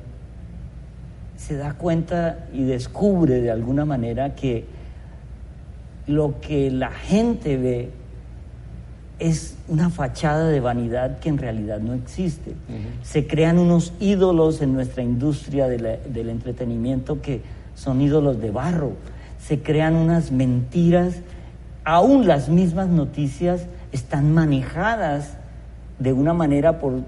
se da cuenta y descubre de alguna manera que lo que la gente ve es una fachada de vanidad que en realidad no existe. Se crean unos ídolos en nuestra industria del entretenimiento que son ídolos de barro. Se crean unas mentiras. Aún las mismas noticias están manejadas de una manera por,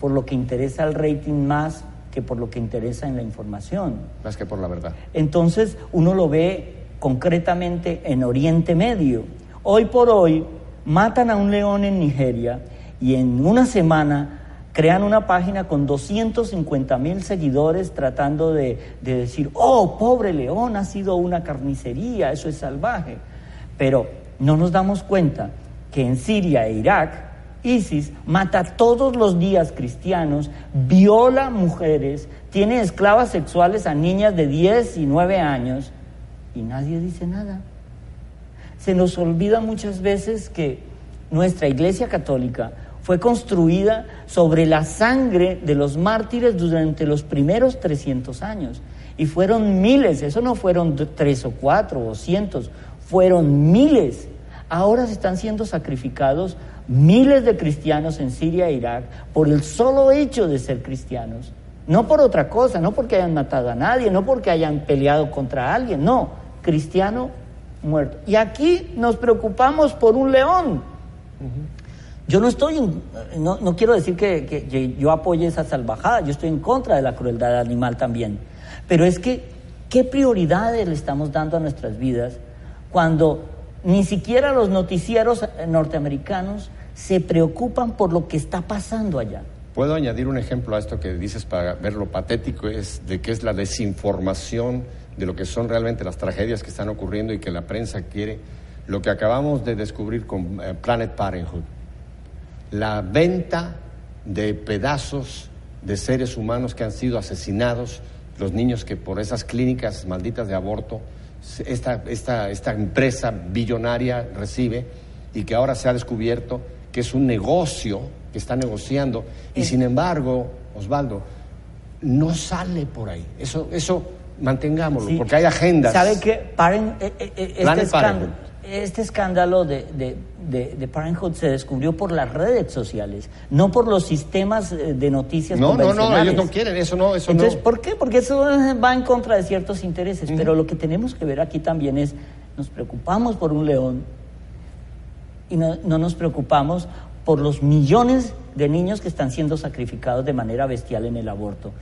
por lo que interesa al rating más que por lo que interesa en la información.
Más que por la verdad.
Entonces uno lo ve concretamente en Oriente Medio. Hoy por hoy matan a un león en Nigeria y en una semana crean una página con 250 mil seguidores tratando de, de, decir, oh, pobre león, ha sido una carnicería, eso es salvaje. Pero no nos damos cuenta que en Siria e Irak ISIS mata todos los días cristianos, viola mujeres, tiene esclavas sexuales a niñas de 10 y 9 años y nadie dice nada. Se nos olvida muchas veces que nuestra Iglesia Católica fue construida sobre la sangre de los mártires durante los primeros 300 años. Y fueron miles, eso no fueron tres o cuatro o cientos, fueron miles. Ahora se están siendo sacrificados miles de cristianos en Siria e Irak por el solo hecho de ser cristianos. No por otra cosa, no porque hayan matado a nadie, no porque hayan peleado contra alguien, no, cristiano muerto. Y aquí nos preocupamos por un león. Yo no estoy, no, no, quiero decir que, que, yo apoye esa salvajada, yo estoy en contra de la crueldad animal también. Pero es que, ¿qué prioridades le estamos dando a nuestras vidas cuando ni siquiera los noticieros norteamericanos se preocupan por lo que está pasando allá?
Puedo añadir un ejemplo a esto que dices para ver lo patético es de que es la desinformación de lo que son realmente las tragedias que están ocurriendo y que la prensa quiere. Lo que acabamos de descubrir con eh, Planet Parenthood, la venta de pedazos de seres humanos que han sido asesinados, los niños que por esas clínicas malditas de aborto, esta, esta, esta empresa billonaria recibe y que ahora se ha descubierto que es un negocio que está negociando y sin embargo, Osvaldo, no sale por ahí. Eso, eso mantengámoslo, porque hay agendas.
¿Sabe qué? Paren, eh, eh, eh, este, escándalo, este, escándalo, de, de, de, Parenthood se descubrió por las redes sociales, no por los sistemas de noticias
no, No, no, ellos no quieren, eso no, eso
Entonces, ¿por qué? Porque eso va en contra de ciertos intereses, pero lo que tenemos que ver aquí también es, nos preocupamos por un león y no, no nos preocupamos por los millones de niños que están siendo sacrificados de manera bestial en el aborto.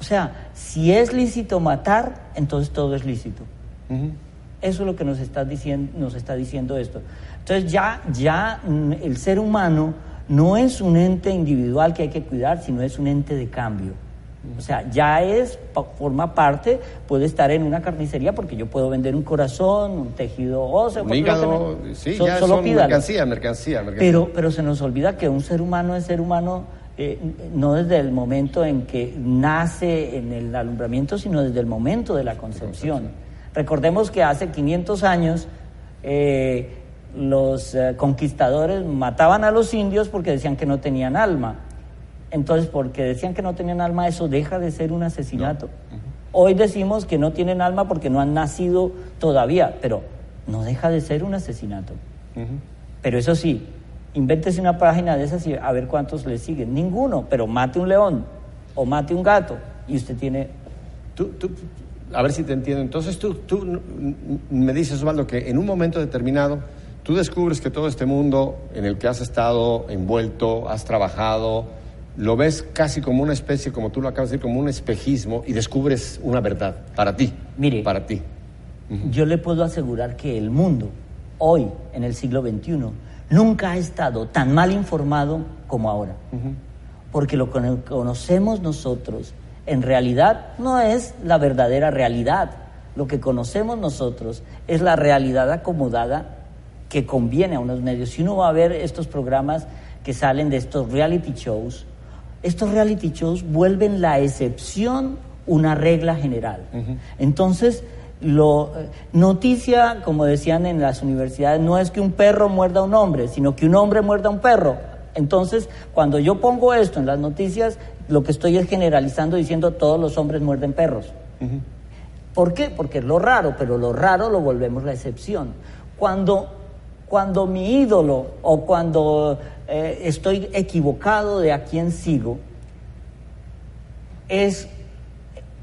O sea, si es lícito matar, entonces todo es lícito. Eso es lo que nos está, diciendo, nos está diciendo esto. Entonces ya, ya mm, el ser humano no es un ente individual que hay que cuidar, sino es un ente de cambio. O sea, ya es, forma parte, puede estar en una carnicería porque yo puedo vender un corazón, un tejido óseo.
Un hígado, sí, ya son mercancía, mercancía,
Pero, pero se nos olvida que un ser humano es ser humano eh, no desde el momento en que nace en el alumbramiento, sino desde el momento de la concepción. Recordemos que hace 500 años eh, los eh, conquistadores mataban a los indios porque decían que no tenían alma. Entonces, porque decían que no tenían alma, eso deja de ser un asesinato. Hoy decimos que no tienen alma porque no han nacido todavía, pero no deja de ser un asesinato. Pero eso sí, invéntese una página de esas y a ver cuántos le siguen. Ninguno, pero mate un león o mate un gato y usted tiene...
Tú, tú, a ver si te entiendo. Entonces tú, tú me dices, Osvaldo, que en un momento determinado tú descubres que todo este mundo en el que has estado envuelto, has trabajado, lo ves casi como una especie, como tú lo acabas de decir, como un espejismo y descubres una verdad para ti.
Mire,
para ti.
Yo le puedo asegurar que el mundo, hoy, en el siglo XXI, nunca ha estado tan mal informado como ahora. Porque lo que conocemos nosotros, en realidad, no es la verdadera realidad. Lo que conocemos nosotros es la realidad acomodada que conviene a unos medios. Si uno va a ver estos programas que salen de estos reality shows, estos reality shows vuelven la excepción una regla general. Entonces, lo, eh, noticia, como decían en las universidades, no es que un perro muerda a un hombre, sino que un hombre muerda a un perro. Entonces, cuando yo pongo esto en las noticias, lo que estoy es generalizando diciendo todos los hombres muerden perros. ¿Por qué? Porque es lo raro, pero lo raro lo volvemos la excepción. Cuando, cuando mi ídolo o cuando eh, estoy equivocado de a quién sigo, es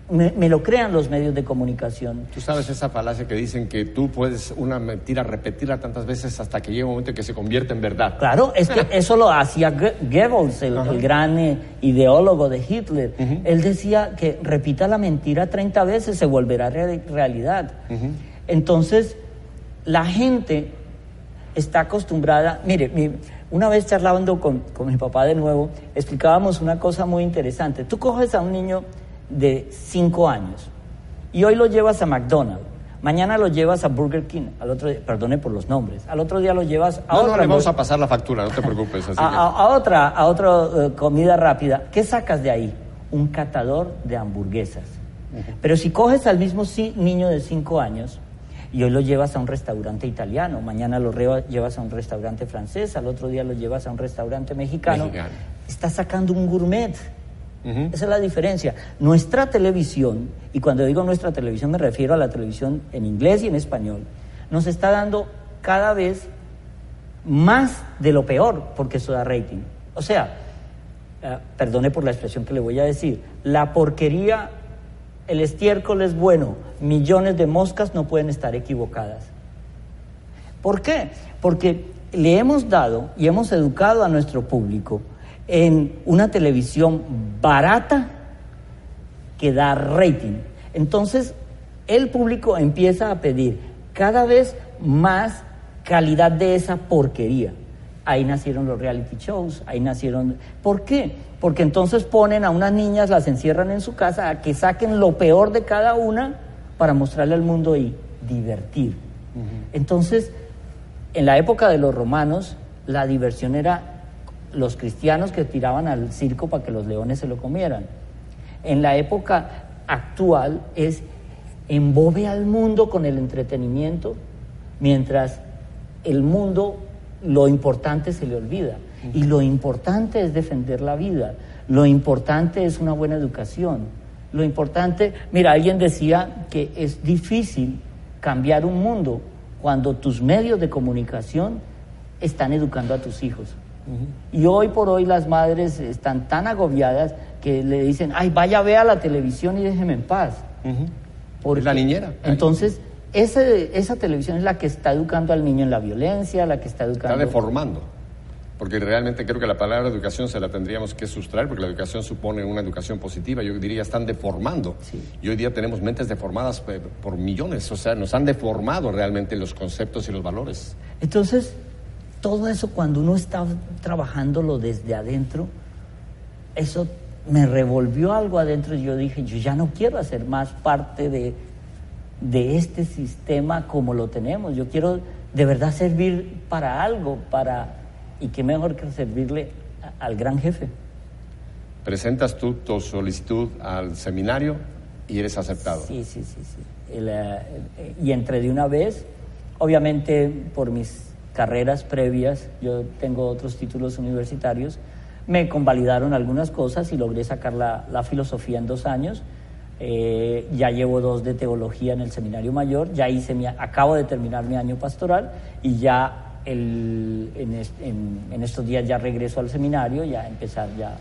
me, lo crean los medios de comunicación.
Tú sabes esa falacia que dicen que tú puedes una mentira repetirla tantas veces hasta que llega un momento que se convierte en verdad.
Claro, es que (laughs) eso lo hacía Goebbels, el, gran eh, ideólogo de Hitler. Él decía que repita la mentira 30 veces, se volverá realidad. Entonces, la gente está acostumbrada, mire, una vez charlando con, con mi papá de nuevo, explicábamos una cosa muy interesante. Tú coges a un niño de 5 años y hoy lo llevas a McDonald's, mañana lo llevas a Burger King, al otro perdone por los nombres, al otro día lo llevas a
no, No, le vamos a pasar la factura, no te preocupes.
a, otra, a otra eh, comida rápida. ¿Qué sacas de ahí? Un catador de hamburguesas. Pero si coges al mismo niño de 5 años y hoy lo llevas a un restaurante italiano, mañana lo llevas a un restaurante francés, al otro día lo llevas a un restaurante mexicano, mexicano. estás sacando un gourmet. Esa es la diferencia. Nuestra televisión, y cuando digo nuestra televisión me refiero a la televisión en inglés y en español, nos está dando cada vez más de lo peor porque eso da rating. O sea, eh, perdone por la expresión que le voy a decir, la porquería, el estiércol es bueno, millones de moscas no pueden estar equivocadas. ¿Por qué? Porque le hemos dado y hemos educado a nuestro público en una televisión barata que da rating. Entonces, el público empieza a pedir cada vez más calidad de esa porquería. Ahí nacieron los reality shows, ahí nacieron... ¿Por qué? Porque entonces ponen a unas niñas, las encierran en su casa, a que saquen lo peor de cada una para mostrarle al mundo y divertir. Entonces, en la época de los romanos, la diversión era los cristianos que tiraban al circo para que los leones se lo comieran. En la época actual es embobe al mundo con el entretenimiento, mientras el mundo lo importante se le olvida. Y lo importante es defender la vida, lo importante es una buena educación, lo importante, mira, alguien decía que es difícil cambiar un mundo cuando tus medios de comunicación están educando a tus hijos. Y hoy por hoy las madres están tan agobiadas que le dicen, ay, vaya, vea la televisión y déjeme en paz.
por la niñera.
Entonces, esa televisión es la que está educando al niño en la violencia, la que está educando...
Está deformando. Porque realmente creo que la palabra educación se la tendríamos que sustraer, porque la educación supone una educación positiva. Yo diría, están deformando. Y hoy día tenemos mentes deformadas por millones. O sea, nos han deformado realmente los conceptos y los valores.
Entonces, todo eso cuando uno está trabajándolo desde adentro, eso me revolvió algo adentro y yo dije, yo ya no quiero hacer más parte de, de este sistema como lo tenemos, yo quiero de verdad servir para algo, para y qué mejor que servirle al gran jefe.
Presentas tú tu solicitud al seminario y eres aceptado.
Sí, sí, sí, sí. Eh, y entré de una vez, obviamente por mis carreras previas, yo tengo otros títulos universitarios, me convalidaron algunas cosas y logré sacar la, filosofía en dos años. Eh, ya llevo dos de teología en el seminario mayor, ya hice mi, acabo de terminar mi año pastoral y ya el, en, estos días ya regreso al seminario, ya empezar ya.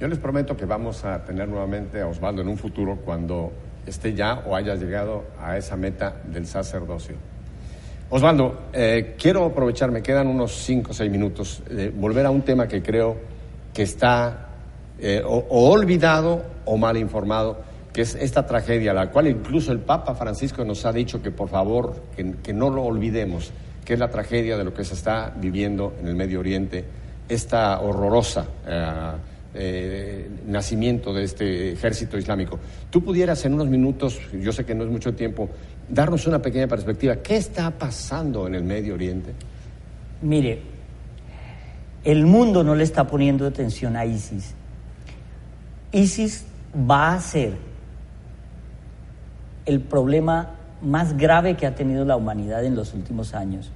Yo les prometo que vamos a tener nuevamente a Osvaldo en un futuro cuando esté ya o haya llegado a esa meta del sacerdocio. Osvaldo, eh, quiero aprovechar, me quedan unos cinco o seis minutos, de volver a un tema que creo que está eh, o, olvidado o mal informado, que es esta tragedia, la cual incluso el Papa Francisco nos ha dicho que por favor, que, no lo olvidemos, que es la tragedia de lo que se está viviendo en el Medio Oriente, esta horrorosa eh, nacimiento de este ejército islámico. Tú pudieras en unos minutos, yo sé que no es mucho tiempo, darnos una pequeña perspectiva. ¿Qué está pasando en el Medio Oriente?
Mire, el mundo no le está poniendo atención a ISIS. ISIS va a ser el problema más grave que ha tenido la humanidad en los últimos años.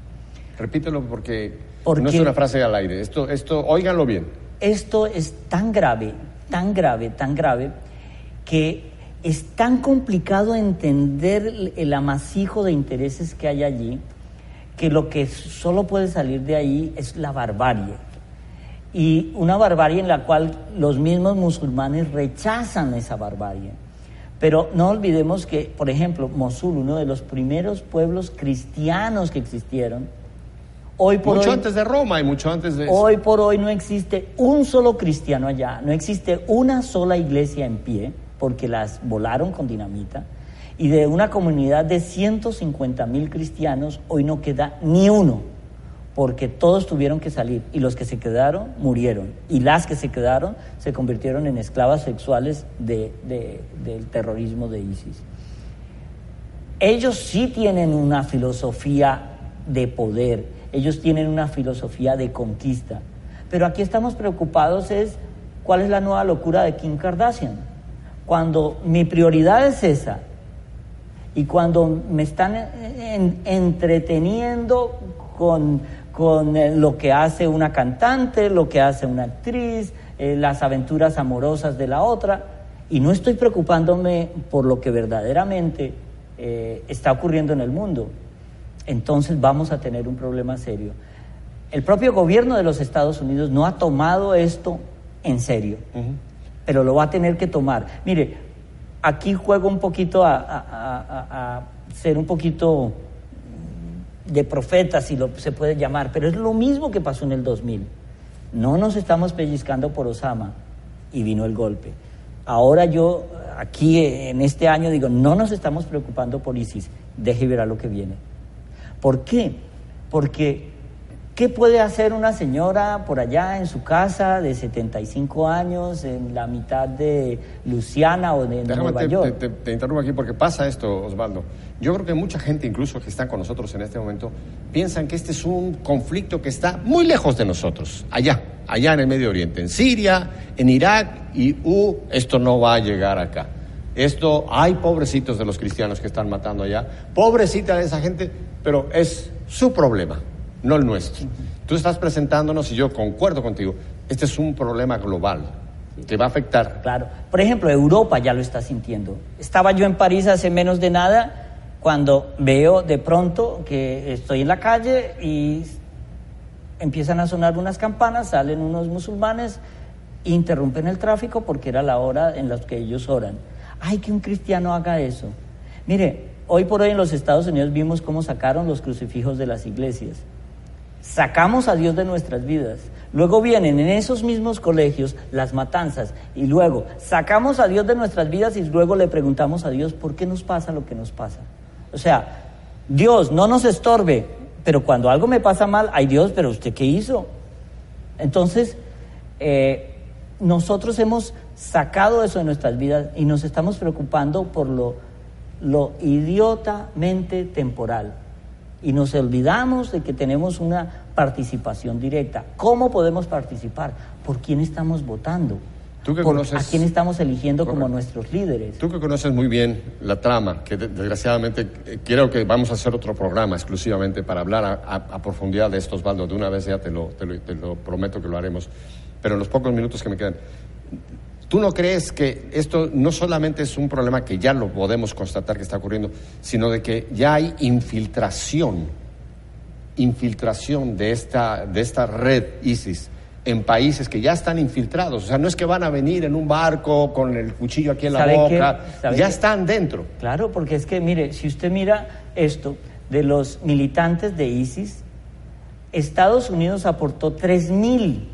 Repítelo porque, no es una frase al aire. Esto, esto, óiganlo bien.
Esto es tan grave, tan grave, tan grave, que es tan complicado entender el amasijo de intereses que hay allí que lo que solo puede salir de ahí es la barbarie. Y una barbarie en la cual los mismos musulmanes rechazan esa barbarie. Pero no olvidemos que, por ejemplo, Mosul, uno de los primeros pueblos cristianos que existieron, hoy por
mucho
hoy...
antes de Roma y mucho antes de...
Hoy por hoy no existe un solo cristiano allá, no existe una sola iglesia en pie, porque las volaron con dinamita, y de una comunidad de 150 mil cristianos, hoy no queda ni uno porque todos tuvieron que salir y los que se quedaron murieron y las que se quedaron se convirtieron en esclavas sexuales de, del terrorismo de ISIS. Ellos sí tienen una filosofía de poder, ellos tienen una filosofía de conquista, pero aquí estamos preocupados es cuál es la nueva locura de Kim Kardashian. Cuando mi prioridad es esa y cuando me están entreteniendo con con eh, lo que hace una cantante, lo que hace una actriz, eh, las aventuras amorosas de la otra, y no estoy preocupándome por lo que verdaderamente eh, está ocurriendo en el mundo. Entonces vamos a tener un problema serio. El propio gobierno de los Estados Unidos no ha tomado esto en serio, pero lo va a tener que tomar. Mire, aquí juego un poquito a, a ser un poquito de profetas, si lo se puede llamar, pero es lo mismo que pasó en el 2000. No nos estamos pellizcando por Osama y vino el golpe. Ahora yo, aquí en este año, digo, no nos estamos preocupando por ISIS, deje ver a lo que viene. ¿Por qué? Porque ¿Qué puede hacer una señora por allá en su casa de 75 años, en la mitad de Luciana o de Nueva York?
Te, te, interrumpo aquí porque pasa esto, Osvaldo. Yo creo que mucha gente, incluso que están con nosotros en este momento, piensan que este es un conflicto que está muy lejos de nosotros, allá, allá en el Medio Oriente, en Siria, en Irak, y uh, esto no va a llegar acá. Esto, hay pobrecitos de los cristianos que están matando allá, pobrecita de esa gente, pero es su problema no el nuestro. Tú estás presentándonos y yo concuerdo contigo, este es un problema global que va a afectar.
Claro. Por ejemplo, Europa ya lo está sintiendo. Estaba yo en París hace menos de nada cuando veo de pronto que estoy en la calle y empiezan a sonar unas campanas, salen unos musulmanes, interrumpen el tráfico porque era la hora en la que ellos oran. Ay, que un cristiano haga eso. Mire, hoy por hoy en los Estados Unidos vimos cómo sacaron los crucifijos de las iglesias sacamos a Dios de nuestras vidas. Luego vienen en esos mismos colegios las matanzas y luego sacamos a Dios de nuestras vidas y luego le preguntamos a Dios por qué nos pasa lo que nos pasa. O sea, Dios no nos estorbe, pero cuando algo me pasa mal, ay Dios, pero usted qué hizo. Entonces, eh, nosotros hemos sacado eso de nuestras vidas y nos estamos preocupando por lo, lo idiotamente temporal y nos olvidamos de que tenemos una participación directa. ¿Cómo podemos participar? ¿Por quién estamos votando?
¿Tú que
conoces... ¿A quién estamos eligiendo como nuestros líderes?
Tú que conoces muy bien la trama, que desgraciadamente eh, creo que vamos a hacer otro programa exclusivamente para hablar a, profundidad de estos baldos. De una vez ya te lo, te lo prometo que lo haremos. Pero en los pocos minutos que me quedan, ¿Tú no crees que esto no solamente es un problema que ya lo podemos constatar que está ocurriendo, sino de que ya hay infiltración, infiltración de esta, de esta red ISIS en países que ya están infiltrados? O sea, no es que van a venir en un barco con el cuchillo aquí en la boca, ya están dentro.
Claro, porque es que, mire, si usted mira esto de los militantes de ISIS, Estados Unidos aportó 3 mil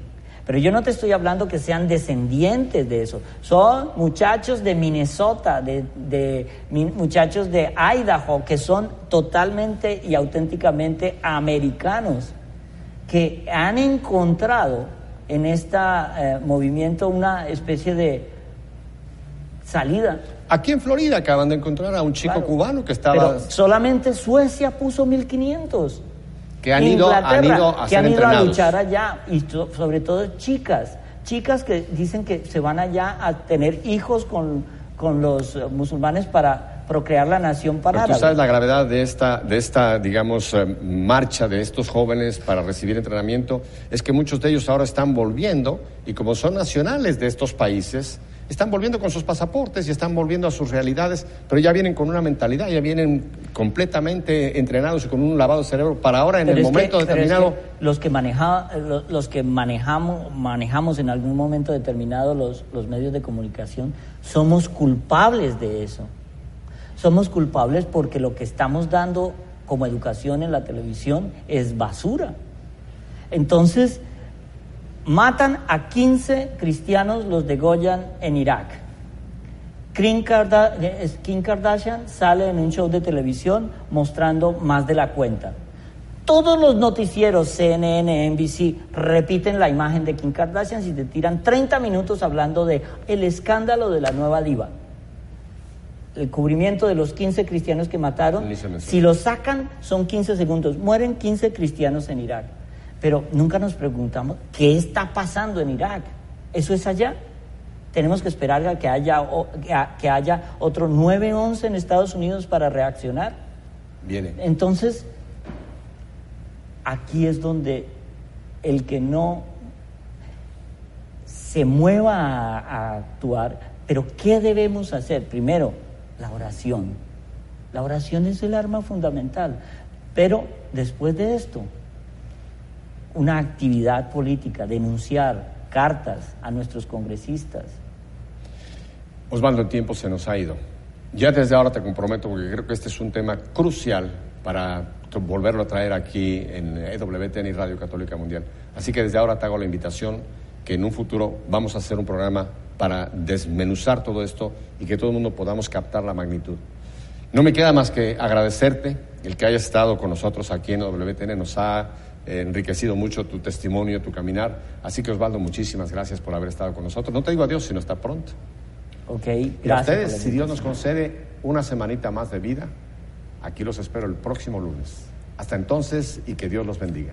pero yo no te estoy hablando que sean descendientes de eso. Son muchachos de Minnesota, de, muchachos de Idaho, que son totalmente y auténticamente americanos, que han encontrado en este movimiento una especie de salida.
Aquí en Florida acaban de encontrar a un chico cubano que estaba...
Pero solamente Suecia puso 1500
que han ido, han ido a
que han ido a luchar allá y sobre todo chicas, chicas que dicen que se van allá a tener hijos con, con los eh, musulmanes para procrear la nación para
Tú sabes la gravedad de esta, de esta, digamos, eh, marcha de estos jóvenes para recibir entrenamiento, es que muchos de ellos ahora están volviendo y como son nacionales de estos países, están volviendo con sus pasaportes y están volviendo a sus realidades, pero ya vienen con una mentalidad, ya vienen completamente entrenados y con un lavado de cerebro para ahora en el momento determinado.
los que maneja, los que manejamos manejamos en algún momento determinado los, los medios de comunicación somos culpables de eso. Somos culpables porque lo que estamos dando como educación en la televisión es basura. Entonces, Matan a 15 cristianos, los degollan en Irak. Kim Kardashian sale en un show de televisión mostrando más de la cuenta. Todos los noticieros, CNN, NBC, repiten la imagen de Kim Kardashian y te tiran 30 minutos hablando de el escándalo de la nueva diva. El cubrimiento de los 15 cristianos que mataron, si lo sacan son 15 segundos. Mueren 15 cristianos en Irak. Pero nunca nos preguntamos qué está pasando en Irak. ¿Eso es allá? Tenemos que esperar a que haya, que haya otro 9-11 en Estados Unidos para reaccionar.
Viene.
Entonces, aquí es donde el que no se mueva a, a, actuar, pero ¿qué debemos hacer? Primero, la oración. La oración es el arma fundamental. Pero después de esto, una actividad política, denunciar cartas a nuestros congresistas.
Osvaldo, el tiempo se nos ha ido. Ya desde ahora te comprometo, porque creo que este es un tema crucial para volverlo a traer aquí en EWTN y Radio Católica Mundial. Así que desde ahora te hago la invitación que en un futuro vamos a hacer un programa para desmenuzar todo esto y que todo el mundo podamos captar la magnitud. No me queda más que agradecerte el que hayas estado con nosotros aquí en WTN. Nos ha enriquecido mucho tu testimonio, tu caminar. Así que Osvaldo, muchísimas gracias por haber estado con nosotros. No te digo adiós, sino hasta pronto.
Ok,
gracias. Y a ustedes, si Dios nos concede una semanita más de vida, aquí los espero el próximo lunes. Hasta entonces y que Dios los bendiga.